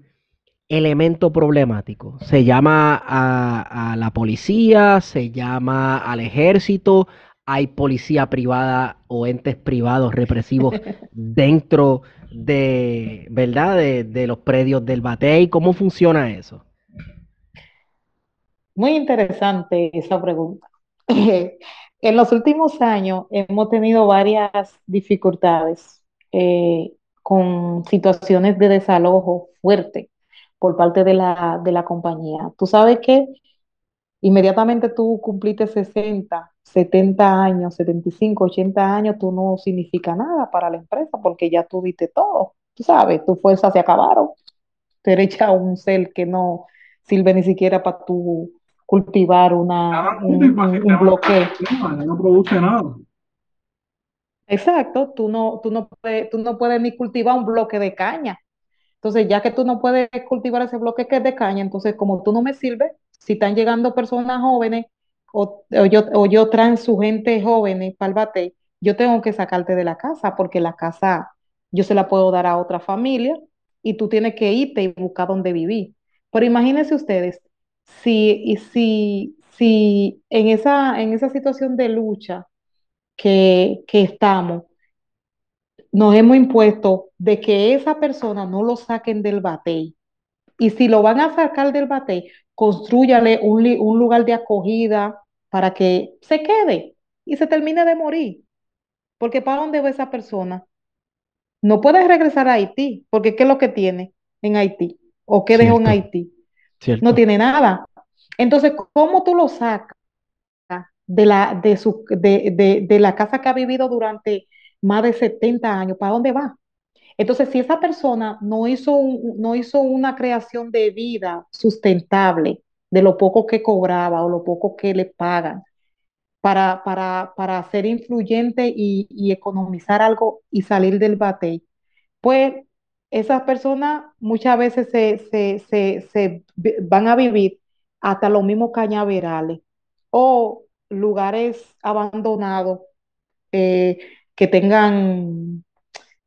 elemento problemático? ¿Se llama a, a la policía? ¿Se llama al ejército? ¿Hay policía privada o entes privados represivos dentro de, ¿verdad? De, los predios del Batey. ¿Cómo funciona eso? Muy interesante esa pregunta. en los últimos años hemos tenido varias dificultades eh, con situaciones de desalojo fuerte por parte de la, de la compañía. Tú sabes que inmediatamente tú cumpliste 60, 70 años, 75, 80 años, tú no significa nada para la empresa porque ya tú diste todo. Tú sabes, tus fuerzas se acabaron. Tú eres ya un ser que no sirve ni siquiera para tú cultivar una, un, bloque. No produce nada. Exacto, tú no, tú, no puedes, tú no puedes ni cultivar un bloque de caña. Entonces, ya que tú no puedes cultivar ese bloque que es de caña, entonces como tú no me sirves, si están llegando personas jóvenes o, yo, o yo traen su gente jóvenes para el bate, yo tengo que sacarte de la casa porque la casa yo se la puedo dar a otra familia y tú tienes que irte y buscar dónde vivir. Pero imagínense ustedes, si, si, si en, esa, en esa situación de lucha que, que estamos, nos hemos impuesto de que esa persona no lo saquen del batey. Y si lo van a sacar del batey, construyale un, un lugar de acogida para que se quede y se termine de morir. Porque ¿para dónde va esa persona? No puede regresar a Haití, porque ¿qué es lo que tiene en Haití? ¿O qué dejó en Haití? No tiene nada. Entonces, ¿cómo tú lo sacas de la, de, su, de, de la casa que ha vivido durante más de 70 años? ¿Para dónde va? Entonces, si esa persona no hizo, no hizo una creación de vida sustentable de lo poco que cobraba o lo poco que le pagan para, para, para ser influyente y, economizar algo y salir del bate, pues esas personas muchas veces se, van a vivir hasta los mismos cañaverales o lugares abandonados eh, que tengan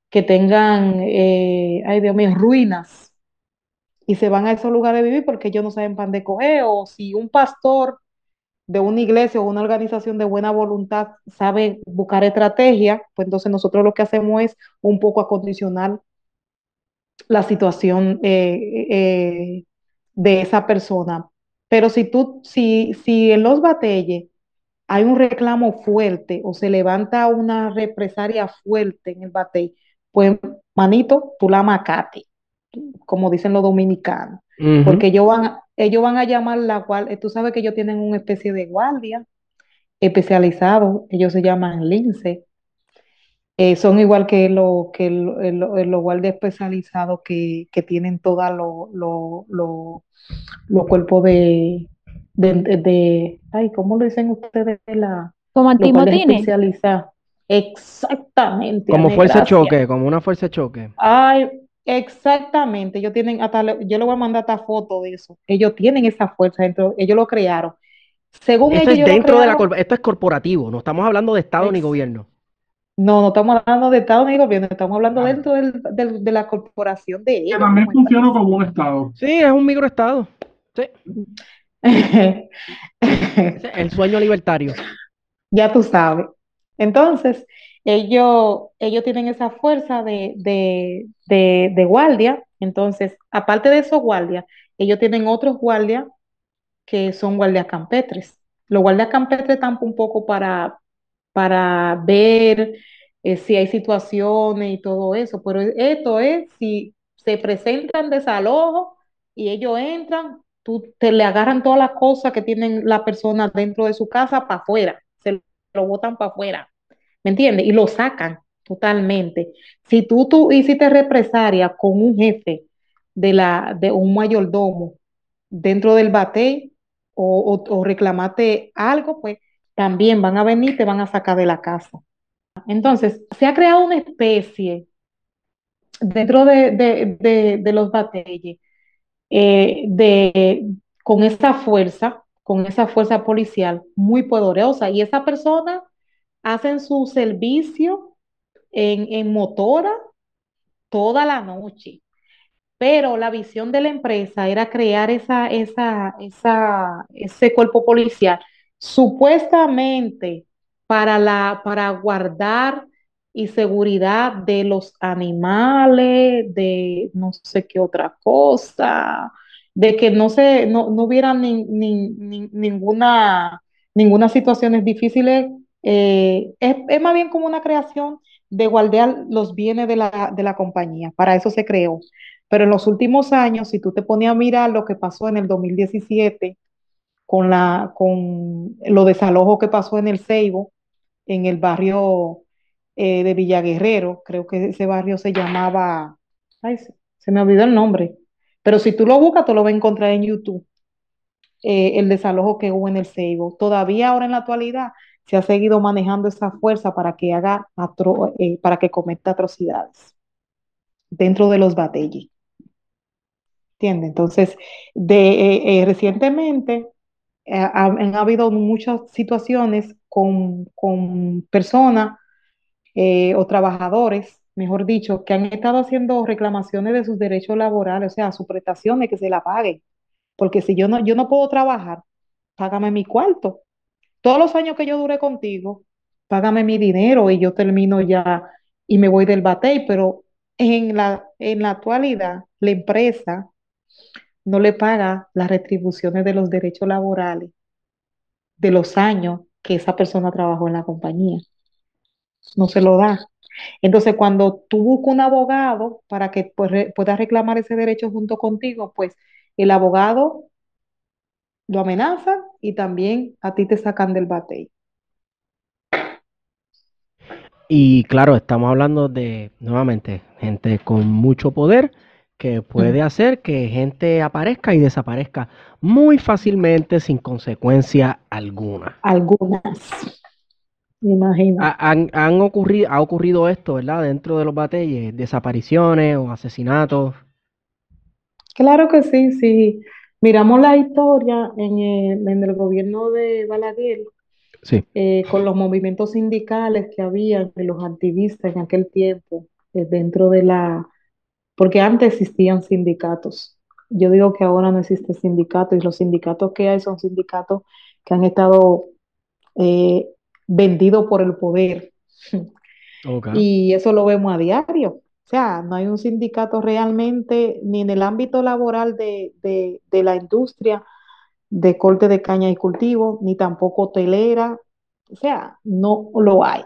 que tengan, eh, ay Dios mío, ruinas. Y se van a esos lugares a vivir porque ellos no saben pan de coger o si un pastor de una iglesia o una organización de buena voluntad sabe buscar estrategia, pues entonces nosotros lo que hacemos es un poco acondicionar la situación eh, eh, de esa persona. Pero si tú, si, si en los batelles hay un reclamo fuerte o se levanta una represalia fuerte en el batey, pues, manito, tú la macate, como dicen los dominicanos, porque ellos van, ellos van a llamar la cual, tú sabes que ellos tienen una especie de guardia especializado, ellos se llaman lince, eh, son igual que, lo, que los guardias especializados que, tienen todos los lo, cuerpos de, de, ay, ¿cómo lo dicen ustedes? La, Como antimotines. Exactamente. Como fuerza de choque, como una fuerza de choque. Ay, Exactamente, ellos tienen hasta, yo le voy a mandar esta foto de eso. Ellos tienen esa fuerza dentro, ellos lo crearon. Según Esto ellos, es ellos lo dentro de la esto es corporativo, no estamos hablando de Estado ni gobierno. No, no estamos hablando de Estado ni gobierno, estamos hablando Claro. dentro del- del- de la corporación de Que ellos también como funciona como un estado. Sí, es un microestado. Sí, el sueño libertario. Ya tú sabes. Entonces, ellos, ellos tienen esa fuerza de, de, de, de guardia. Entonces, aparte de esos guardias, ellos tienen otros guardias que son guardias campestres. Los guardias campestres están un poco para, para ver eh, si hay situaciones y todo eso, pero esto es si se presentan desalojos y ellos entran, tú te le agarran todas las cosas que tienen la persona dentro de su casa para afuera, se lo botan para afuera, ¿me entiendes? Y lo sacan totalmente. Si tú, tú hiciste represalia con un jefe de, la, de un mayordomo dentro del batey o, o, o reclamaste algo, pues también van a venir y te van a sacar de la casa. Entonces, se ha creado una especie dentro de, de, de, los batalles eh, con esa fuerza, con esa fuerza policial muy poderosa. Y esa persona hacen su servicio en, en motora toda la noche. Pero la visión de la empresa era crear esa, esa, esa, ese cuerpo policial supuestamente para, la, para guardar y seguridad de los animales, de no sé qué otra cosa, de que no, se, no, no hubiera ni, ni, ni, ninguna, ninguna situaciones difíciles. Eh, es, es, más bien como una creación de guardar los bienes de la, de la compañía. Para eso se creó. Pero en los últimos años, si tú te ponías a mirar lo que pasó en el 2017 con, la, con lo desalojo que pasó en el Ceibo, en el barrio eh, de Villaguerrero, creo que ese barrio se llamaba, ay, se, me olvidó el nombre, pero si tú lo buscas, tú lo vas a encontrar en YouTube, eh, el desalojo que hubo en el Ceibo. Todavía ahora en la actualidad se ha seguido manejando esa fuerza para que haga, atro eh, para que cometa atrocidades dentro de los batalles. ¿Entiendes? Entonces, de, recientemente han habido muchas situaciones con, con personas eh, o trabajadores, mejor dicho, que han estado haciendo reclamaciones de sus derechos laborales, o sea, sus prestaciones que se la paguen. Porque si yo no, yo no puedo trabajar, págame mi cuarto. Todos los años que yo dure contigo, págame mi dinero y yo termino ya y me voy del batey, pero en la, en la actualidad la empresa no le paga las retribuciones de los derechos laborales de los años que esa persona trabajó en la compañía. No se lo da. Entonces, cuando tú buscas un abogado para que pues, pueda reclamar ese derecho junto contigo, pues el abogado lo amenaza y también a ti te sacan del batey. Y claro, estamos hablando de, nuevamente, gente con mucho poder que puede mm. hacer que gente aparezca y desaparezca muy fácilmente sin consecuencia alguna. Algunas. Me imagino. Ha, han, han ocurrido, ha ocurrido esto, ¿verdad? Dentro de los batalles, desapariciones o asesinatos. Claro que sí, sí. Miramos la historia en el, en el gobierno de Balaguer, sí. eh, con los movimientos sindicales que había de los activistas en aquel tiempo, eh, dentro de la porque antes existían sindicatos. Yo digo que ahora no existe sindicato y los sindicatos que hay son sindicatos que han estado eh, vendidos por el poder. Okay. Y eso lo vemos a diario. O sea, no hay un sindicato realmente ni en el ámbito laboral de, de, de la industria de corte de caña y cultivo, ni tampoco hotelera. O sea, no lo hay.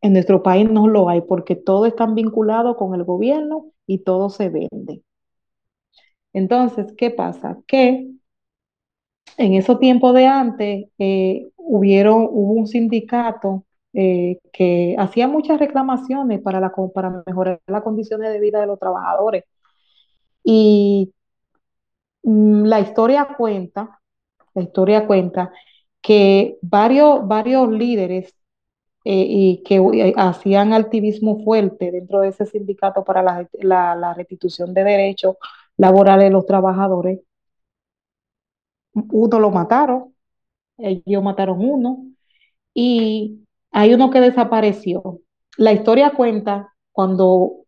En nuestro país no lo hay porque todo está vinculado con el gobierno y todo se vende. Entonces, ¿qué pasa? Que en esos tiempos de antes eh, hubieron, hubo un sindicato eh, que hacía muchas reclamaciones para, la, para mejorar las condiciones de vida de los trabajadores. Y mm, la historia cuenta, la historia cuenta que varios, varios líderes eh, y que eh, hacían activismo fuerte dentro de ese sindicato para la, la- restitución de derechos laborales de los trabajadores. Uno lo mataron, ellos mataron uno, y hay uno que desapareció. La historia cuenta cuando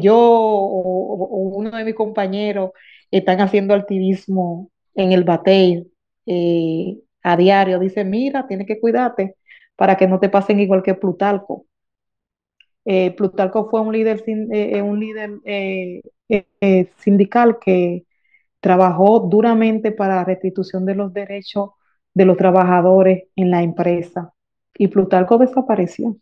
yo o, o uno de mis compañeros están haciendo activismo en el Batey eh, a diario, dice, mira, tienes que cuidarte para que no te pasen igual que Plutarco. Eh, Plutarco fue un líder, eh, un líder eh, eh, eh, sindical que trabajó duramente para la restitución de los derechos de los trabajadores en la empresa. Y Plutarco desapareció.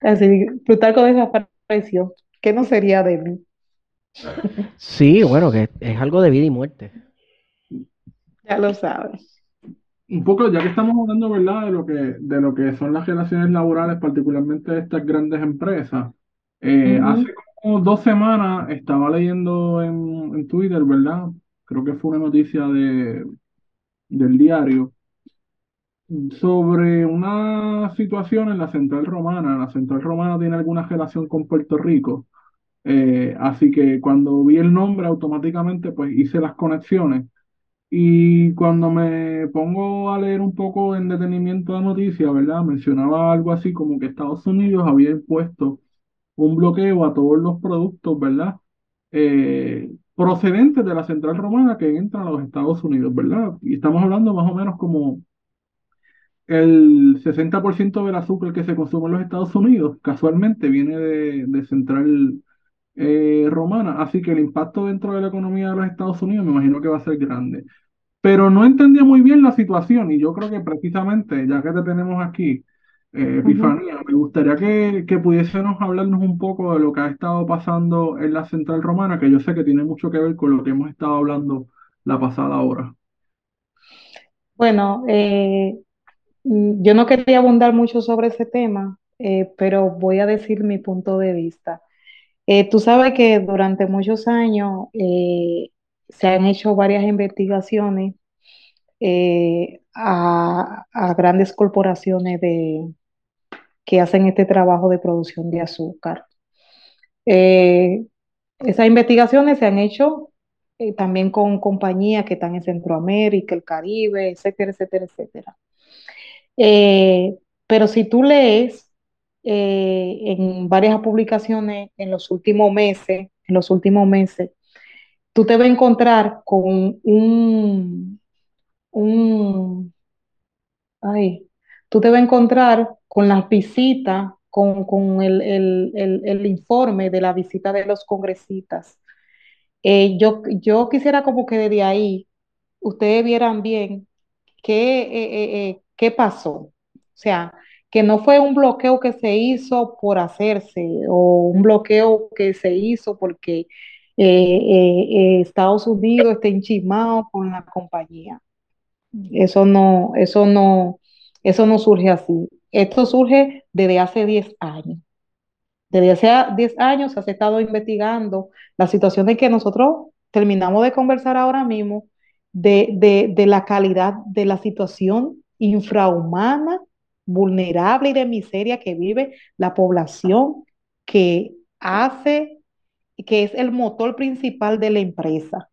Así, Plutarco desapareció. ¿Qué no sería de mí? Sí, bueno, que es algo de vida y muerte. Ya lo sabes. Un poco, ya que estamos hablando, ¿verdad?, de lo que, de lo que son las relaciones laborales, particularmente de estas grandes empresas. Eh, Ujú. hace como dos semanas estaba leyendo en, en Twitter, ¿verdad? Creo que fue una noticia de, del diario sobre una situación en la Central Romana. La Central Romana tiene alguna relación con Puerto Rico. Eh, así que cuando vi el nombre, automáticamente pues hice las conexiones. Y cuando me pongo a leer un poco en detenimiento la noticia, ¿verdad? Mencionaba algo así como que Estados Unidos había impuesto un bloqueo a todos los productos, ¿verdad? Eh, procedentes de la central romana que entran a los Estados Unidos, ¿verdad? Y estamos hablando más o menos como el 60% del azúcar que se consume en los Estados Unidos, casualmente viene de, de central eh, romana, así que el impacto dentro de la economía de los Estados Unidos me imagino que va a ser grande. Pero no entendía muy bien la situación y yo creo que precisamente, ya que te tenemos aquí, eh. Epifanía, me gustaría que, que pudiésemos hablarnos un poco de lo que ha estado pasando en la central romana, que yo sé que tiene mucho que ver con lo que hemos estado hablando la pasada hora. Bueno, eh, yo no quería abundar mucho sobre ese tema, eh, pero voy a decir mi punto de vista. Eh, tú sabes que durante muchos años eh, se han hecho varias investigaciones eh, a, a grandes corporaciones de, que hacen este trabajo de producción de azúcar. Esas investigaciones se han hecho también con compañías que están en Centroamérica, el Caribe, etcétera, etcétera, etcétera. Pero si tú lees eh, en varias publicaciones en los últimos meses, en los últimos meses, tú te vas a encontrar con un, un, ay, tú te vas a encontrar con las visitas, con, con el, el- el- informe de la visita de los congresistas. Eh, yo, yo quisiera como que desde ahí ustedes vieran bien qué, eh, qué pasó. O sea, que no fue un bloqueo que se hizo por hacerse o un bloqueo que se hizo porque eh, eh, eh, Estados Unidos está enchismado con la compañía. Eso no, eso no, eso no surge así. Esto surge desde hace 10 años. Desde hace 10 años se ha estado investigando la situación de que nosotros terminamos de conversar ahora mismo de, de, de la calidad de la situación infrahumana, vulnerable y de miseria que vive la población que hace, que es el motor principal de la empresa.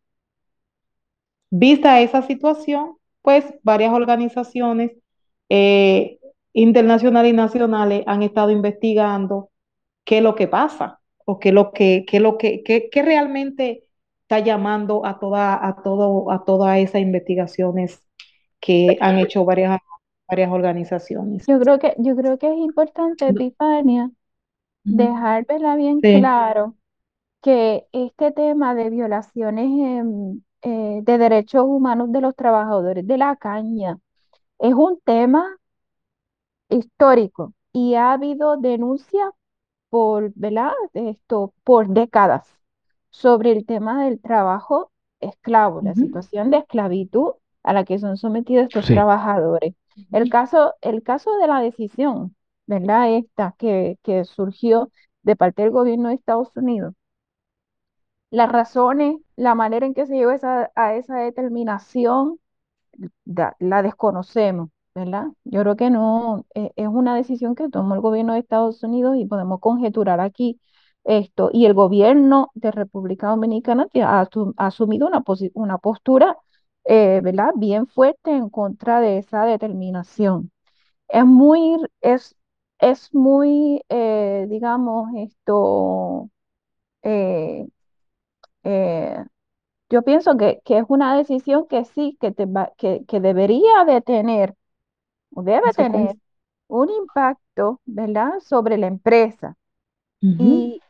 Vista esa situación, pues varias organizaciones eh, internacionales y nacionales han estado investigando qué es lo que pasa o qué es lo que, qué es lo que, qué, realmente está llamando a toda, a todo, a todas esas investigaciones que han hecho varias, varias organizaciones. Yo creo que, yo creo que es importante, Epifania, dejar bien Sí. claro que este tema de violaciones eh, de derechos humanos de los trabajadores de la caña es un tema histórico y ha habido denuncias por, ¿verdad? Esto, por décadas sobre el tema del trabajo esclavo, la situación de esclavitud a la que son sometidos estos Sí. trabajadores. El caso, el caso de la decisión, ¿verdad? Esta que, que surgió de parte del gobierno de Estados Unidos. Las razones, la manera en que se llegó esa, a esa determinación, la desconocemos, ¿verdad? Yo creo que no, eh, es una decisión que tomó el gobierno de Estados Unidos y podemos conjeturar aquí esto. Y el gobierno de República Dominicana ha, asumido una, una postura, eh, ¿verdad? Bien fuerte en contra de esa determinación. Es muy, es, es muy, eh, digamos, esto, yo pienso que, que, es una decisión que sí, que, te que, que debería de tener debe tener un impacto, ¿verdad?, sobre la empresa. y,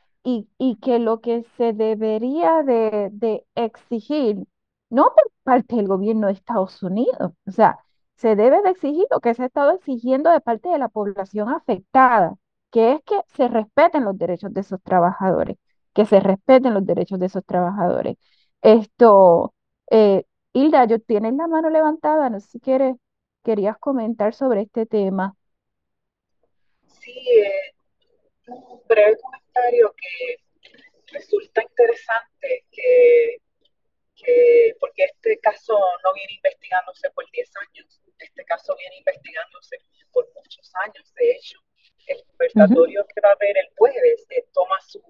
y, que lo que se debería de, de, exigir, no por parte del gobierno de Estados Unidos, o sea, se debe de exigir lo que se ha estado exigiendo de parte de la población afectada, que es que se respeten los derechos de esos trabajadores, que se respeten los derechos de esos trabajadores. Esto, eh, Hilda, yo tienes la mano levantada, no sé si quieres querías comentar sobre este tema. Sí, eh, un breve comentario que resulta interesante que, porque este caso no viene investigándose por 10 años, este caso viene investigándose por muchos años. De hecho, el conversatorio que va a haber el jueves eh, toma su,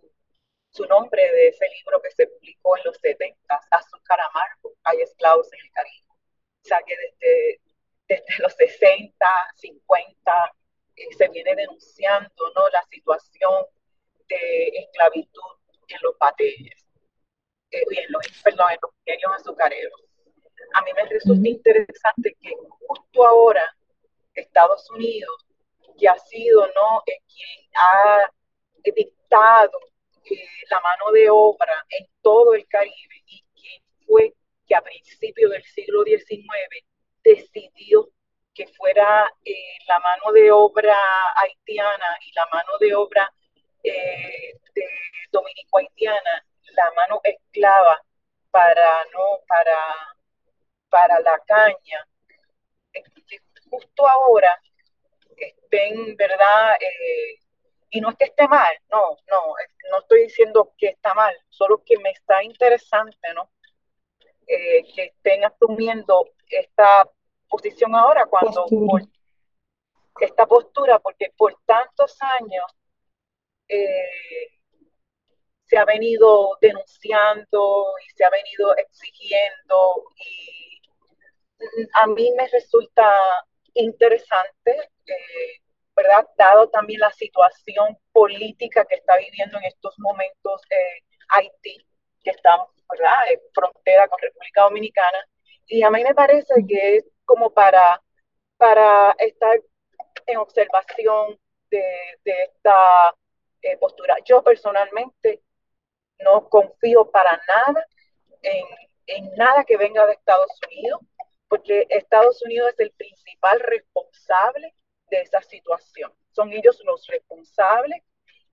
su nombre de ese libro que se publicó en los 70, Azúcar Amargo, hay esclavos en el Caribe. O sea que desde, desde los 60, 50, eh, se viene denunciando ¿no? la situación de esclavitud en los batalles, en los, perdón, en los pequeños azucareros. A mí me resulta interesante que justo ahora Estados Unidos, que ha sido ¿no? Eh, quien ha dictado la mano de obra en todo el Caribe y quien fue que a principios del siglo XIX decidió que fuera eh, la mano de obra haitiana y la mano de obra eh, dominico-haitiana, la mano esclava para, no, para, para la caña, justo ahora estén, ¿verdad? Eh, y no es que esté mal, no, no, no estoy diciendo que está mal, solo que me está interesante, ¿no? que estén asumiendo esta posición ahora cuando esta postura, porque por tantos años eh, se ha venido denunciando y se ha venido exigiendo y a mí me resulta interesante, eh, ¿verdad? Dado también la situación política que está viviendo en estos momentos eh, Haití, que está, ¿verdad?, en frontera con República Dominicana. Y a mí me parece que es como para, para estar en observación de, esta eh, postura. Yo personalmente no confío para nada en, en nada que venga de Estados Unidos, porque Estados Unidos es el principal responsable de esa situación. Son ellos los responsables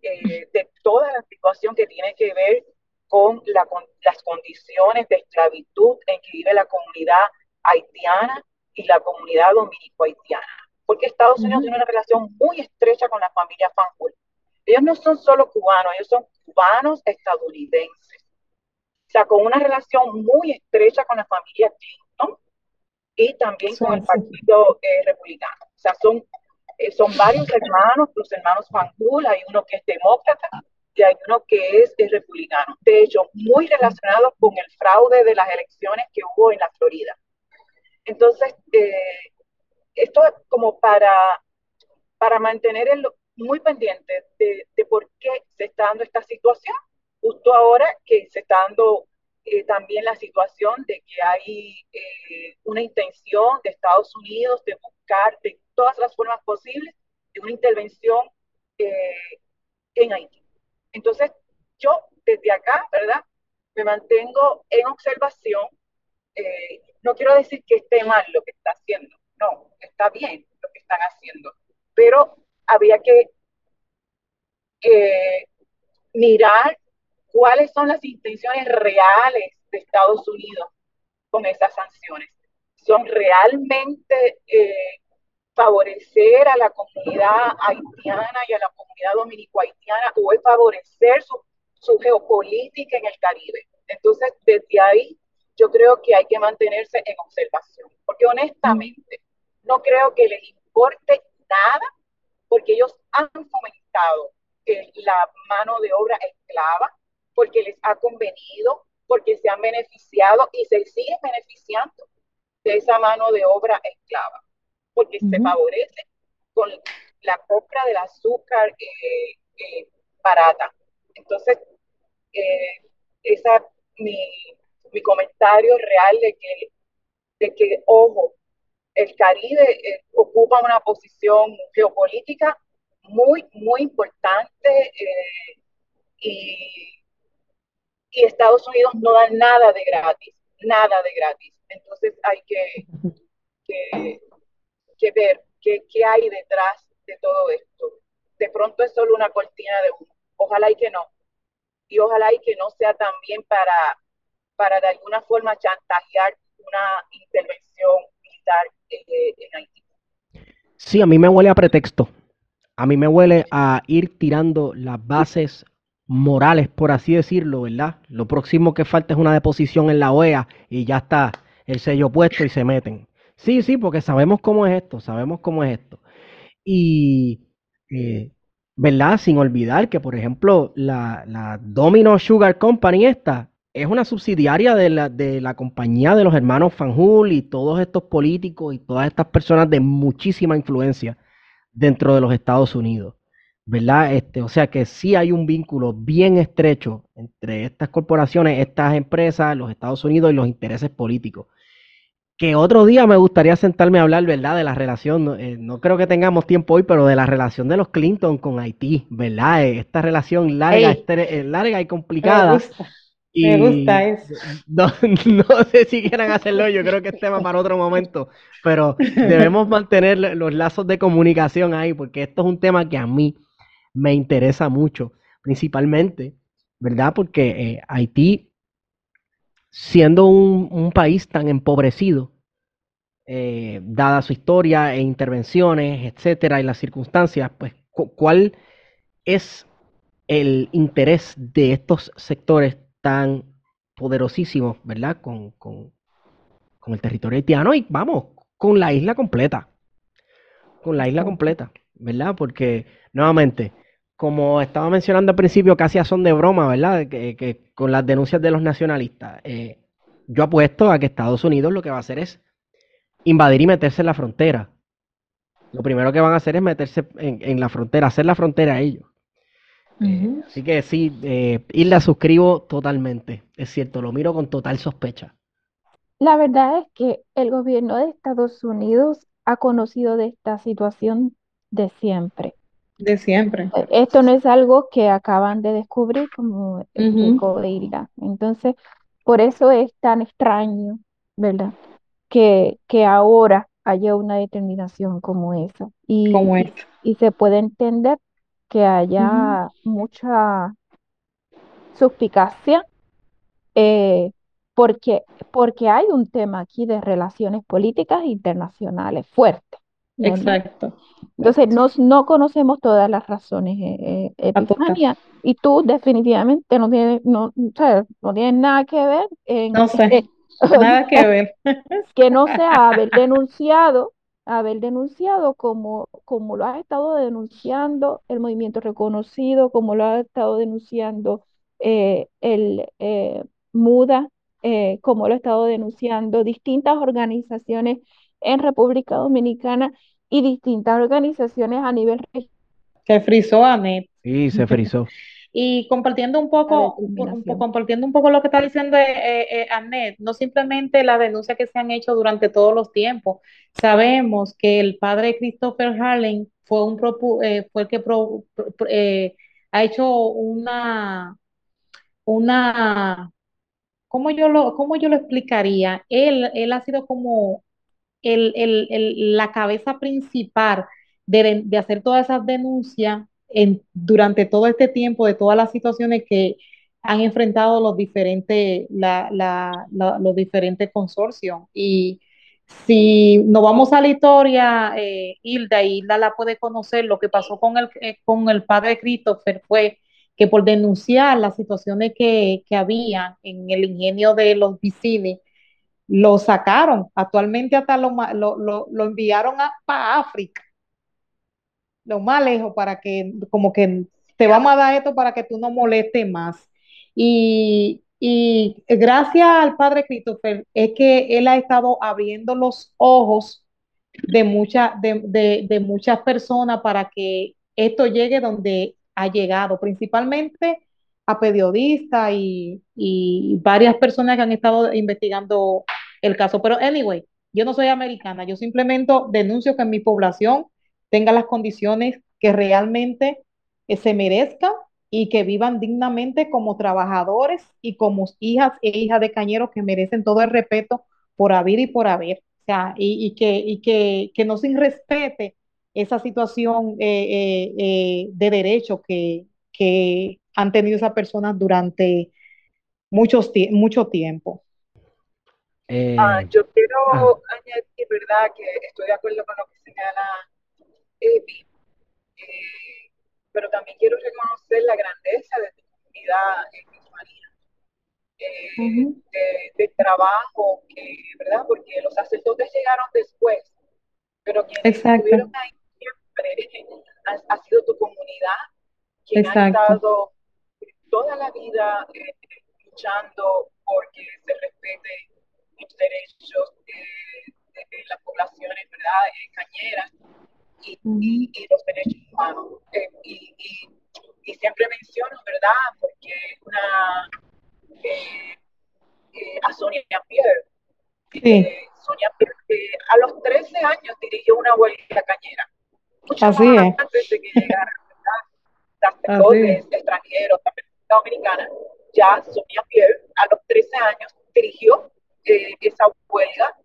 eh, de toda la situación que tiene que ver con, la, con, las condiciones de esclavitud en que vive la comunidad haitiana y la comunidad dominico-haitiana, porque Estados Unidos tiene una relación muy estrecha con la familia Fanjul. Ellos no son solo cubanos, ellos son cubanos estadounidenses. O sea, con una relación muy estrecha con la familia Clinton y también con el Partido eh, Republicano. O sea, son, eh, son varios hermanos, los hermanos Fanjul, hay uno que es demócrata y hay uno que es, es republicano. De hecho, muy relacionados con el fraude de las elecciones que hubo en la Florida. Entonces, eh, esto es como para, para mantener el, muy pendiente de, por qué se está dando esta situación, justo ahora que se está dando eh, también la situación de que hay eh, una intención de Estados Unidos de buscar de todas las formas posibles de una intervención en Haití. Entonces, yo desde acá, ¿verdad? Me mantengo en observación no quiero decir que esté mal lo que está haciendo, no, está bien lo que están haciendo, pero había que eh, mirar cuáles son las intenciones reales de Estados Unidos con esas sanciones. ¿Son realmente eh, favorecer a la comunidad haitiana y a la comunidad dominico-haitiana o es favorecer su, su geopolítica en el Caribe? Entonces, desde ahí yo creo que hay que mantenerse en observación, porque honestamente, no creo que les importe nada porque ellos han fomentado la mano de obra esclava, porque les ha convenido, porque se han beneficiado y se siguen beneficiando de esa mano de obra esclava, porque se favorece con la compra del azúcar eh, eh, barata. Entonces, eh, esa mi, mi comentario real de que, de que, ojo, el Caribe ocupa una posición geopolítica muy, muy importante y, y Estados Unidos no da nada de gratis, nada de gratis. Entonces hay que, que, ver qué, hay detrás de todo esto. De pronto es solo una cortina de humo. Ojalá y que no. Y ojalá y que no sea también para, para de alguna forma chantajear una intervención eh, en Haití. Sí, a mí me huele a pretexto. A mí me huele a ir tirando las bases morales, por así decirlo, ¿verdad? Lo próximo que falta es una deposición en la OEA y ya está el sello puesto y se meten. Sí, sí, porque sabemos cómo es esto, sabemos cómo es esto. Y, eh, ¿verdad? Sin olvidar que, por ejemplo, la, la, Domino Sugar Company esta es una subsidiaria de la, de la compañía de los hermanos Fanjul y todos estos políticos y todas estas personas de muchísima influencia dentro de los Estados Unidos. ¿verdad? Este, o sea que sí hay un vínculo bien estrecho entre estas corporaciones, estas empresas, los Estados Unidos y los intereses políticos. Que otro día me gustaría sentarme a hablar, ¿verdad? De la relación, no, eh, creo que tengamos tiempo hoy, pero de la relación de los Clinton con Haití, ¿verdad? Eh, esta relación larga, eh, larga y complicada. Me gusta, eso. No, no, sé si quieran hacerlo, yo creo que es tema para otro momento, pero debemos mantener los lazos de comunicación ahí, porque esto es un tema que a mí me interesa mucho, principalmente, ¿verdad? Porque eh, Haití, siendo un, país tan empobrecido, eh, dada su historia e intervenciones, etcétera, y las circunstancias, pues, ¿cuál es el interés de estos sectores tan poderosísimos, ¿verdad? Con, con, con el territorio haitiano y vamos, con la isla completa. Con la isla completa, ¿verdad? Porque, nuevamente, como estaba mencionando al principio, casi a son de broma, ¿verdad? Que, con las denuncias de los nacionalistas. Eh, yo apuesto a que Estados Unidos lo que va a hacer es invadir y meterse en la frontera. Lo primero que van a hacer es meterse en, la frontera, hacer la frontera a ellos. Eh, así que sí, eh, y la suscribo totalmente. Es cierto, lo miro con total sospecha. La verdad es que el gobierno de Estados Unidos ha conocido de esta situación de siempre. De siempre. Eh, esto no es algo que acaban de descubrir como el Entonces, por eso es tan extraño, ¿verdad? Que, que ahora haya una determinación como esa. Y, como y, se puede entender que haya mucha suspicacia eh, porque, porque hay un tema aquí de relaciones políticas internacionales fuerte. Exacto. Entonces, no, no conocemos todas las razones, eh, eh y tú definitivamente no tienes, no, no tienes nada que ver en no sé, nada que ver. que no sea haber denunciado, haber denunciado como, como lo ha estado denunciando el movimiento reconocido, como lo ha estado denunciando eh, el eh, MUDA, como lo ha estado denunciando distintas organizaciones en República Dominicana y distintas organizaciones a nivel regional. Se frizó Anet. Sí, se frizó. Y compartiendo un poco, compartiendo un poco lo que está diciendo eh, eh, Anet, no simplemente las denuncias que se han hecho durante todos los tiempos. Sabemos que el padre Christopher Harling fue un eh, fue el que eh, ha hecho una una ¿cómo yo lo, cómo yo lo explicaría? Él, él ha sido como el, la cabeza principal de, hacer todas esas denuncias en, durante todo este tiempo de todas las situaciones que han enfrentado los diferentes, los diferentes consorcios. Y si nos vamos a la historia, eh, Hilda, Hilda la puede conocer, lo que pasó con el, eh, con el padre Christopher fue que por denunciar las situaciones que, que había en el ingenio de los Vicini, lo sacaron. Actualmente hasta lo, lo, enviaron a, para África, lo más lejos, para que, como que te vamos a dar esto para que tú no molestes más. Y, gracias al padre Christopher es que él ha estado abriendo los ojos de, mucha, de, de muchas personas para que esto llegue donde ha llegado, principalmente a periodistas y, varias personas que han estado investigando el caso. Pero, anyway, yo no soy americana, yo simplemente denuncio que mi población tenga las condiciones que realmente eh, se merezca y que vivan dignamente como trabajadores y como hijas e hijas de cañeros que merecen todo el respeto por haber y por haber. O sea, y, que, y que, que no se respete esa situación eh, eh, de derecho que, que han tenido esas personas durante muchos mucho tiempo. Eh, ah, yo quiero ah. añadir, ¿verdad?, que estoy de acuerdo con lo que señala Eh, pero también quiero reconocer la grandeza de tu comunidad en eh, de, trabajo, que, ¿verdad?, porque los sacerdotes llegaron después, pero quienes estuvieron ahí siempre ha, sido tu comunidad, quien ha estado toda la vida eh, luchando porque se respete los derechos de, las poblaciones ¿verdad? Cañeras y, los derechos humanos. Eh, y, siempre menciono, ¿verdad? Porque una a Sonia Pierre. Sonia Pierre, a los 13 años dirigió una huelga cañera. Así es. Antes de que llegara, ¿verdad? Sacerdotes extranjeros, Dominicana, ya Sonia Pierre, a los 13 años, dirigió eh, esa huelga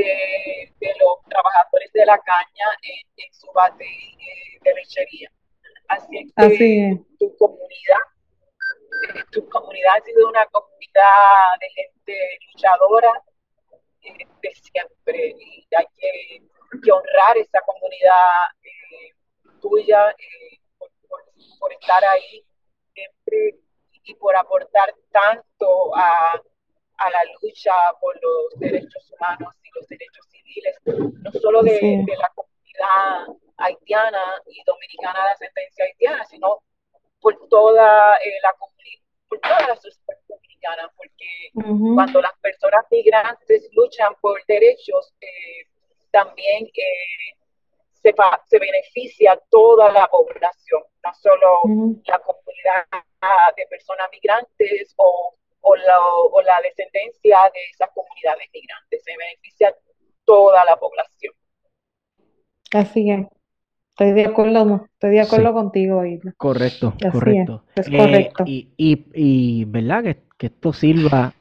de, los trabajadores de la caña en, su bate eh, de lechería. Así que tu comunidad, eh, tu comunidad ha sido una comunidad de gente luchadora de siempre y hay que, honrar esa comunidad tuya por estar ahí y por aportar tanto a, la lucha por los derechos humanos y los derechos civiles, no solo de, la comunidad haitiana y dominicana de ascendencia haitiana, sino por toda eh, la comunidad, por toda la sociedad dominicana, porque cuando las personas migrantes luchan por derechos, eh, también eh, se, se beneficia toda la población, no solo la comunidad de personas migrantes o, o, la, o la descendencia de esas comunidades migrantes, se beneficia toda la población. Así es. Estoy de acuerdo, estoy de acuerdo contigo, Correcto, correcto. Es, eh, correcto. y, y, y, verdad que, que, esto sirva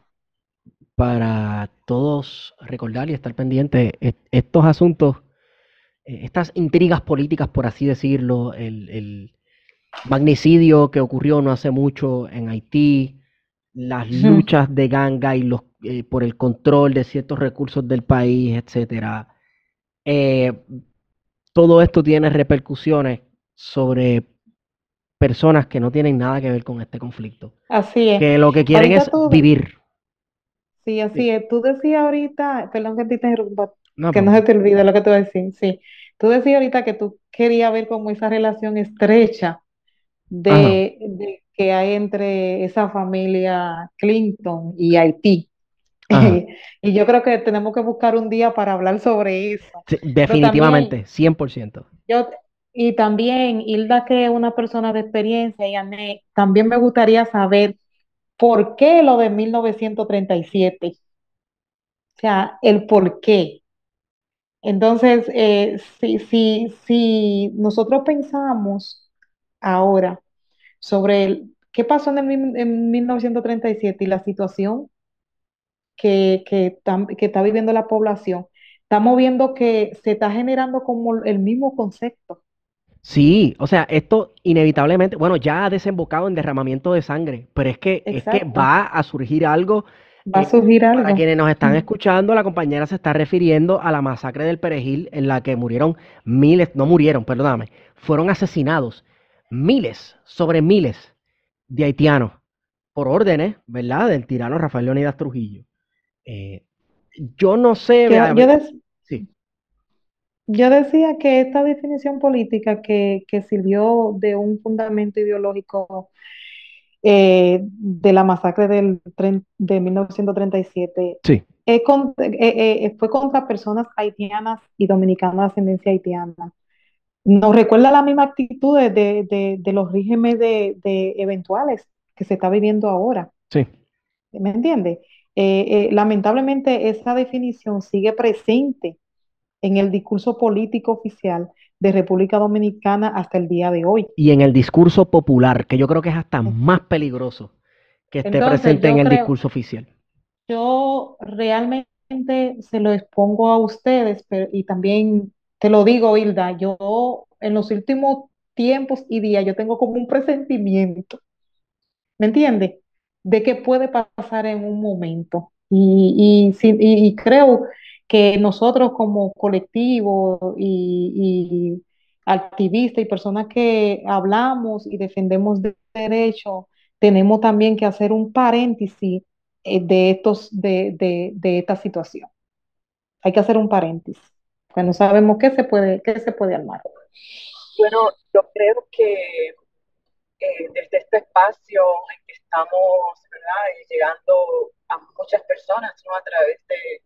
para todos recordar y estar pendientes estos asuntos eh, estas intrigas políticas, por así decirlo, el, magnicidio que ocurrió no hace mucho en Haití, las luchas de ganga y los, eh, por el control de ciertos recursos del país, etcétera. Eh, todo esto tiene repercusiones sobre personas que no tienen nada que ver con este conflicto. Así es. Que lo que quieren es vivir. Sí, así es. Tú decías ahorita, perdón que te interrumpa, que no se te olvide lo que te voy a decir. Sí, tú decías ahorita que tú querías ver como esa relación estrecha de, que hay entre esa familia Clinton y Haití. y yo creo que tenemos que buscar un día para hablar sobre eso. definitivamente, 100%. Yo, y también, Hilda, que es una persona de experiencia, y Ané, también me gustaría saber por qué lo de 1937. O sea, el por qué. Entonces, eh, si, si, si nosotros pensamos ahora sobre qué pasó en, el, en 1937 y la situación que, que, que está viviendo la población, estamos viendo que se está generando como el mismo concepto. Sí, o sea, esto inevitablemente, bueno, ya ha desembocado en derramamiento de sangre, pero es que, es que va a surgir algo Va a surgir algo. Para quienes nos están escuchando, la compañera se está refiriendo a la masacre del Perejil en la que murieron miles, no murieron, perdóname, fueron asesinados miles, sobre miles de haitianos por órdenes, ¿verdad?, del tirano Rafael Leonidas Trujillo. Eh, yo no sé, Yo, yo, des- sí, yo decía que esta definición política que, que sirvió de un fundamento ideológico eh, de la masacre del, de 1937 sí, es con- eh, eh, fue contra personas haitianas y dominicanas de ascendencia haitiana. Nos recuerda la misma actitud de, de- de- los regímenes de, de eventuales que se está viviendo ahora. sí. ¿Me entiende? Eh, eh, lamentablemente esa definición sigue presente en el discurso político oficial de República Dominicana hasta el día de hoy. Y en el discurso popular, que yo creo que es hasta más peligroso que esté Entonces, presente en el creo- discurso oficial. Yo realmente se lo expongo a ustedes, pero, y también te lo digo, Hilda, yo en los últimos tiempos y días yo tengo como un presentimiento, ¿me entiendes? De qué puede pasar en un momento. Y, y, creo que nosotros como colectivo y, activistas y personas que hablamos y defendemos de- derechos, tenemos también que hacer un paréntesis eh, de estos, de, de, de esta situación. Hay que hacer un paréntesis, no sabemos qué se puede, qué se puede armar. Bueno, yo creo que eh, desde este espacio en que estamos, ¿verdad? llegando a muchas personas, ¿no? A través de,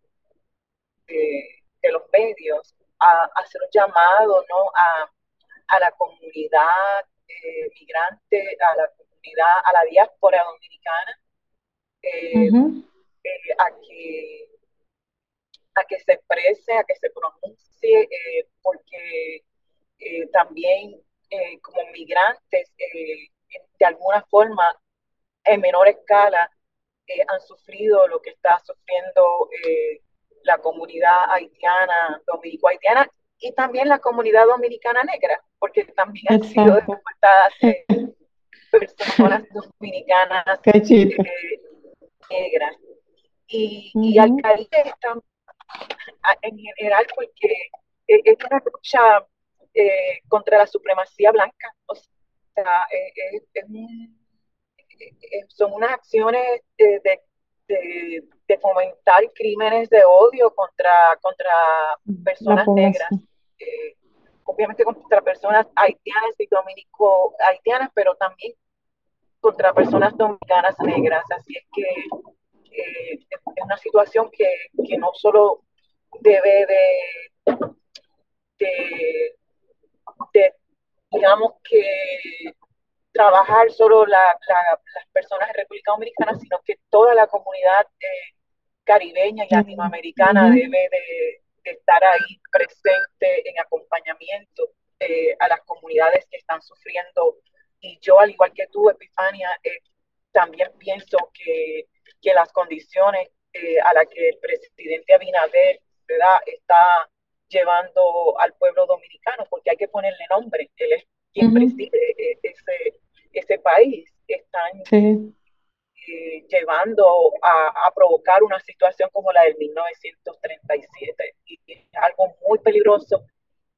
de, de los medios, a, a hacer un llamado, ¿no? A, a la comunidad eh, migrante, a la comunidad, a la diáspora dominicana, eh, eh, a que a que se exprese, a que se pronuncie, eh, porque eh, también eh, como migrantes, eh, de alguna forma, en menor escala, han sufrido lo que está sufriendo eh, la comunidad haitiana, dominico-haitiana, y también la comunidad dominicana negra, porque también han sido deportadas personas dominicanas negras. Y, y al. Caribe están en general porque eh, es una lucha eh, contra la supremacía blanca. O sea, eh, eh, es un- eh, eh, son unas acciones de, de, de- de fomentar crímenes de odio contra, contra personas negras. eh, obviamente contra personas haitianas y dominico haitianas, pero también contra personas dominicanas negras. Así es que eh, es una situación que, que no solo debe de, de, de, digamos que trabajar solo la- la- las personas de República Dominicana, sino que toda la comunidad eh, caribeña y latinoamericana debe de, de estar ahí presente en acompañamiento eh, a las comunidades que están sufriendo. Y yo, al igual que tú, Epifania, eh, también pienso que, que las condiciones eh, a las que el presidente Abinader ¿verdad? está llevando al pueblo dominicano, porque hay que ponerle nombre, él es quien preside eh, ese, ese país, están Sí. eh, llevando a, a provocar una situación como la del 1937. Y es algo muy peligroso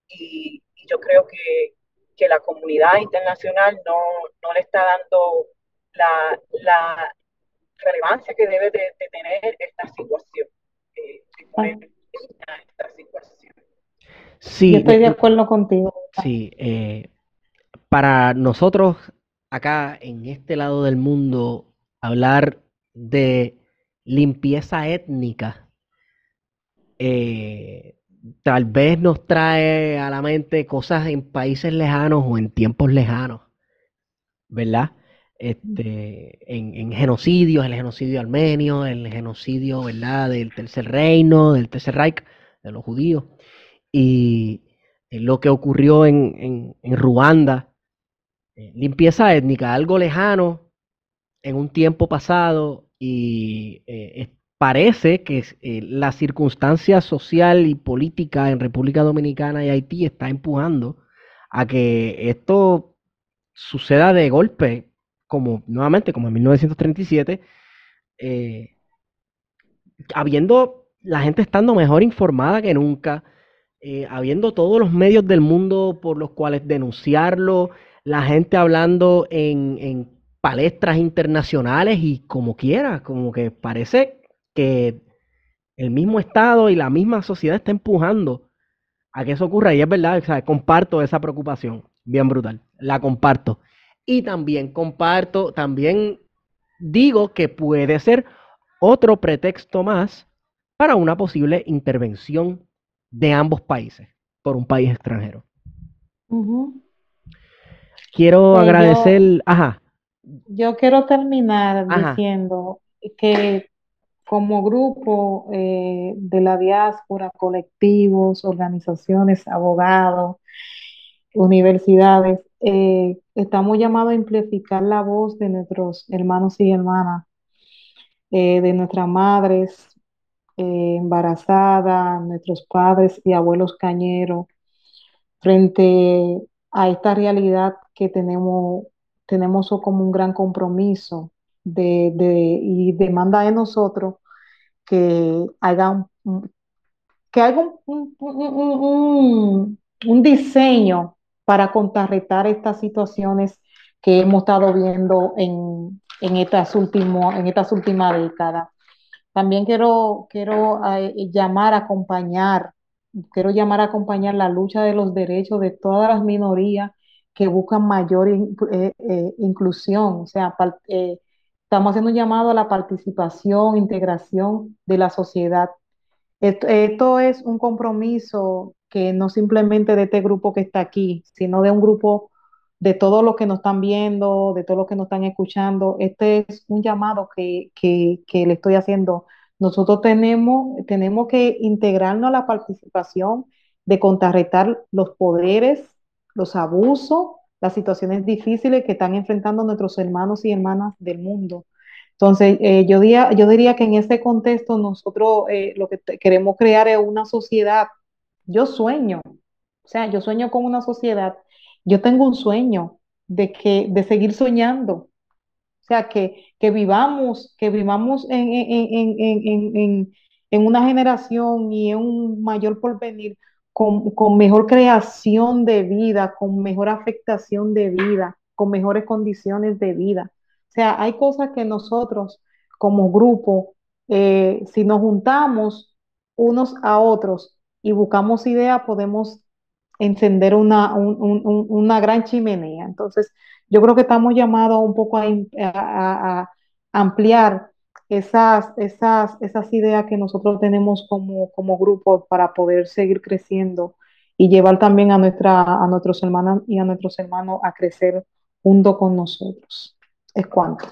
y, y yo creo que, que la comunidad internacional no, no le está dando la, la relevancia que debe de, de tener esta situación. eh, de poner fin a esta situación. Sí, Yo estoy de me- acuerdo contigo. sí, eh, para nosotros acá en este lado del mundo, hablar de limpieza étnica, eh, tal vez nos trae a la mente cosas en países lejanos o en tiempos lejanos, ¿verdad? Este, en, en genocidios, el genocidio armenio, el genocidio, ¿verdad? Del Tercer Reino, del Tercer Reich, de los judíos, y eh, lo que ocurrió en, en, Ruanda, eh, limpieza étnica, algo lejano en un tiempo pasado y eh, parece que eh, la circunstancia social y política en República Dominicana y Haití está empujando a que esto suceda de golpe, como nuevamente, como en 1937, eh, habiendo la gente estando mejor informada que nunca, eh, habiendo todos los medios del mundo por los cuales denunciarlo, la gente hablando en, en palestras internacionales y como quiera, como que parece que el mismo Estado y la misma sociedad está empujando a que eso ocurra. Y es verdad, o sea, comparto esa preocupación, bien brutal, la comparto. Y también comparto, también digo que puede ser otro pretexto más para una posible intervención de ambos países por un país extranjero. Quiero Pues yo, agradecer, ajá, yo quiero terminar ajá, diciendo que como grupo eh, de la diáspora, colectivos, organizaciones, abogados, universidades, eh, estamos llamados a amplificar la voz de nuestros hermanos y hermanas, eh, de nuestras madres eh, embarazadas, nuestros padres y abuelos cañeros, frente a esta realidad que tenemos, tenemos como un gran compromiso de, de- y demanda de nosotros que haga un, que haga un- un- un- un diseño para contrarrestar estas situaciones que hemos estado viendo en, en estas último- en estas últimas décadas. También quiero, quiero eh, llamar a acompañar, quiero llamar a acompañar la lucha de los derechos de todas las minorías que buscan mayor eh, eh, inclusión. O sea, estamos haciendo un llamado a la participación, integración de la sociedad. Esto, esto es un compromiso que no simplemente de este grupo que está aquí, sino de un grupo de todos los que nos están viendo, de todos los que nos están escuchando. Este es un llamado que, que, que le estoy haciendo. Nosotros tenemos, tenemos que integrarnos a la participación de contrarrestar los poderes, los abusos, las situaciones difíciles que están enfrentando nuestros hermanos y hermanas del mundo. Entonces, eh, yo, diría, yo diría que en este contexto nosotros eh, lo que queremos crear es una sociedad. Yo sueño, o sea, yo sueño con una sociedad. Yo tengo un sueño de que, de seguir soñando. O sea, que, que vivamos, que vivamos en, en, en, en, una generación y en un mayor porvenir con, con mejor creación de vida, con mejor afectación de vida, con mejores condiciones de vida. O sea, hay cosas que nosotros como grupo, eh, si nos juntamos unos a otros y buscamos ideas, podemos encender una, un- un- un- una gran chimenea. Entonces, yo creo que estamos llamados un poco a, ampliar esas, esas, esas ideas que nosotros tenemos como, como grupo para poder seguir creciendo y llevar también a, nuestra, a nuestros hermanos y a nuestros hermanos a crecer junto con nosotros. Es cuanto.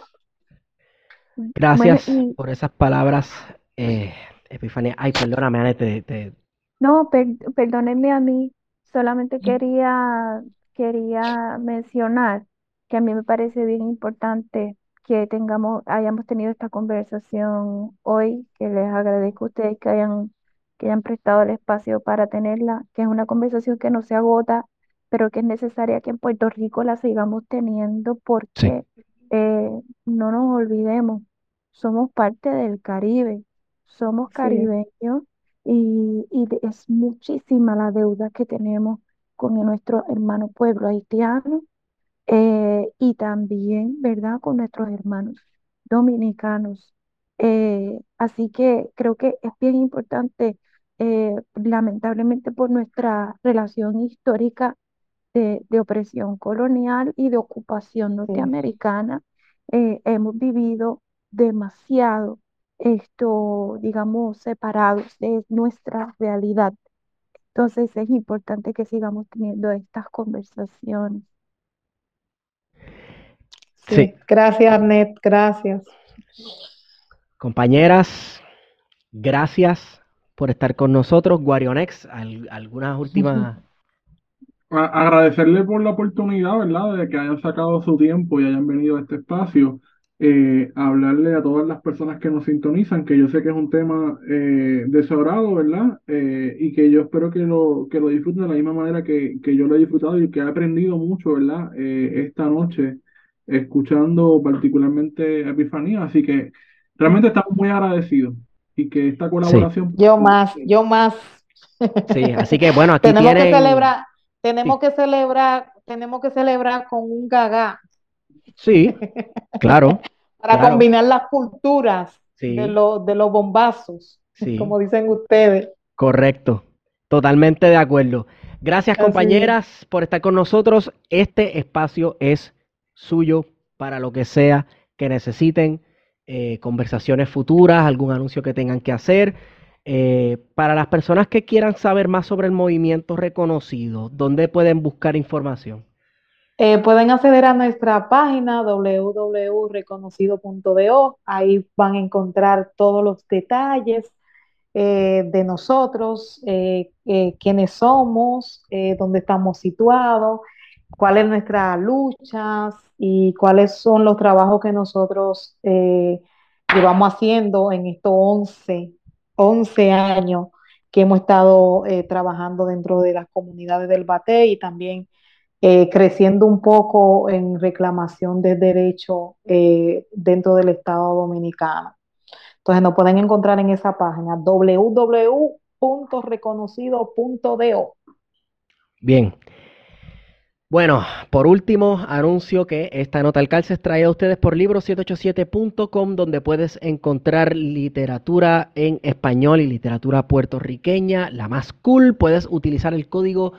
Bueno, gracias y por esas palabras, eh, Epifanía. Ay, perdóname, Ane, te, te- no, per- perdónenme a mí, solamente quería, quería mencionar que a mí me parece bien importante que tengamos, hayamos tenido esta conversación hoy, que les agradezco a ustedes que hayan, que hayan prestado el espacio para tenerla, que es una conversación que no se agota, pero que es necesaria que en Puerto Rico la sigamos teniendo sí, porque eh, no nos olvidemos, somos parte del Caribe, somos Sí, caribeños y, y es muchísima la deuda que tenemos con nuestro hermano pueblo haitiano eh, y también, ¿verdad?, con nuestros hermanos dominicanos. Eh, así que creo que es bien importante, eh, lamentablemente por nuestra relación histórica de, de opresión colonial y de ocupación norteamericana, hemos vivido demasiado esto, digamos, separados de nuestra realidad. Entonces es importante que sigamos teniendo estas conversaciones. sí. sí. Gracias, Arnett. Gracias. Compañeras, gracias por estar con nosotros. Guarionex, al- algunas últimas. Agradecerle por la oportunidad, ¿verdad? De que hayan sacado su tiempo y hayan venido a este espacio. Eh, hablarle a todas las personas que nos sintonizan, que yo sé que es un tema eh, de su agrado, ¿verdad? Eh, y que yo espero que lo, que lo disfruten de la misma manera que, que yo lo he disfrutado y que he aprendido mucho, ¿verdad? Eh, esta noche, escuchando particularmente a Epifanía. Así que realmente estamos muy agradecidos y que esta Sí, colaboración Yo más, yo más. sí. Así que bueno, aquí Tenemos que celebrar, tenemos Sí, que celebrar, tenemos que celebrar con un gagá sí, claro, para claro. combinar las culturas de de los bombazos. Sí, como dicen ustedes. correcto. Totalmente de acuerdo. Gracias, Así compañeras, por estar con nosotros. Este espacio es suyo para lo que sea que necesiten, eh, conversaciones futuras, algún anuncio que tengan que hacer. Eh, para las personas que quieran saber más sobre el movimiento reconocido, ¿dónde pueden buscar información? Eh, pueden acceder a nuestra página www.reconocido.do. Ahí van a encontrar todos los detalles eh, de nosotros, eh, quiénes somos, dónde estamos situados, cuáles son nuestras luchas y cuáles son los trabajos que nosotros llevamos haciendo en estos 11, 11 años que hemos estado trabajando dentro de las comunidades del Bate y también eh, creciendo un poco en reclamación de derechos eh, dentro del Estado Dominicano. Entonces nos pueden encontrar en esa página www.reconocido.do. Bien. Bueno, por último, anuncio que esta nota al calce es a ustedes por libro787.com, donde puedes encontrar literatura en español y literatura puertorriqueña, la más cool. Puedes utilizar el código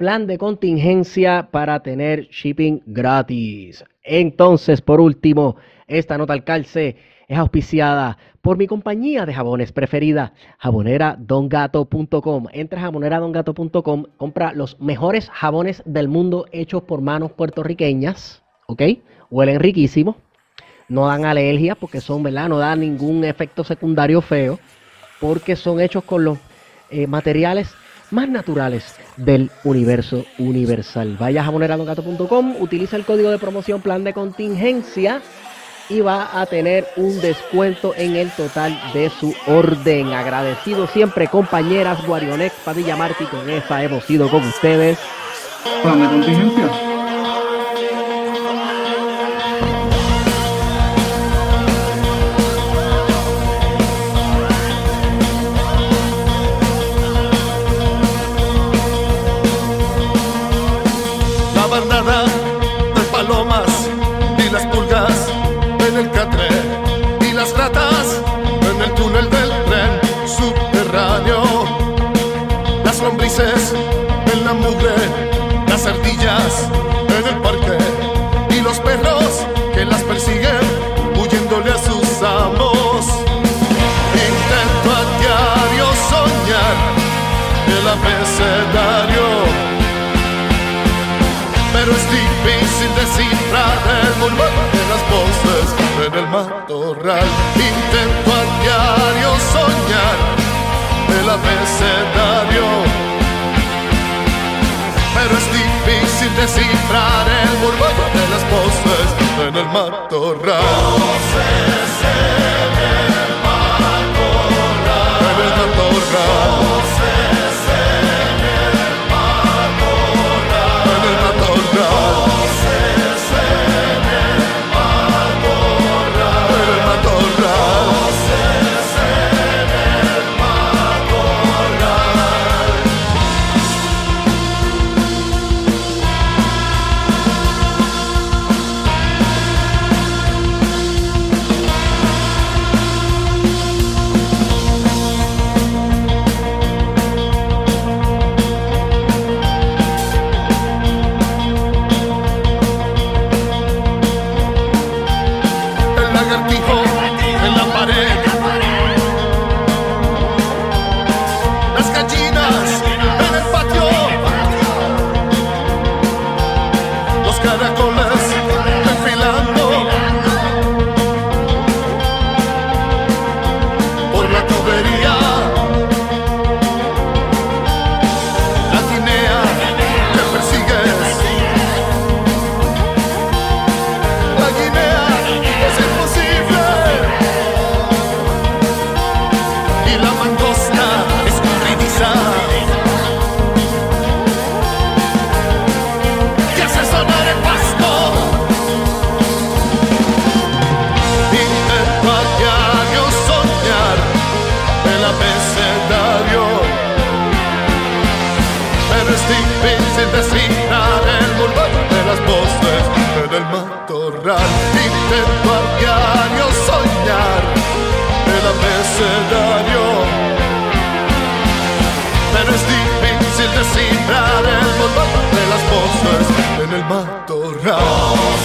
plan de contingencia para tener shipping gratis. Entonces, por último, esta nota al calce es auspiciada por mi compañía de jabones preferida, jaboneradongato.com. Entra a jaboneradongato.com, compra los mejores jabones del mundo hechos por manos puertorriqueñas, ¿ok? Huelen riquísimo, no dan alergia porque son, ¿verdad? No dan ningún efecto secundario feo, porque son hechos con los eh, materiales más naturales del universo universal. Vaya a jaboneradongato.com, utiliza el código de promoción plan de contingencia y va a tener un descuento en el total de su orden. Agradecido siempre, compañeras Guarionex, Padilla Martí, con esa hemos sido con ustedes. Plan de contingencia. Murmullo de las voces en el matorral. Intento a diario soñar el abecedario, pero es difícil descifrar el murmullo de las voces en el matorral. Voces. En el matorral. nombrar. Intento a diario soñar el abecedario. Pero es difícil descifrar el botón de las voces en el matorral.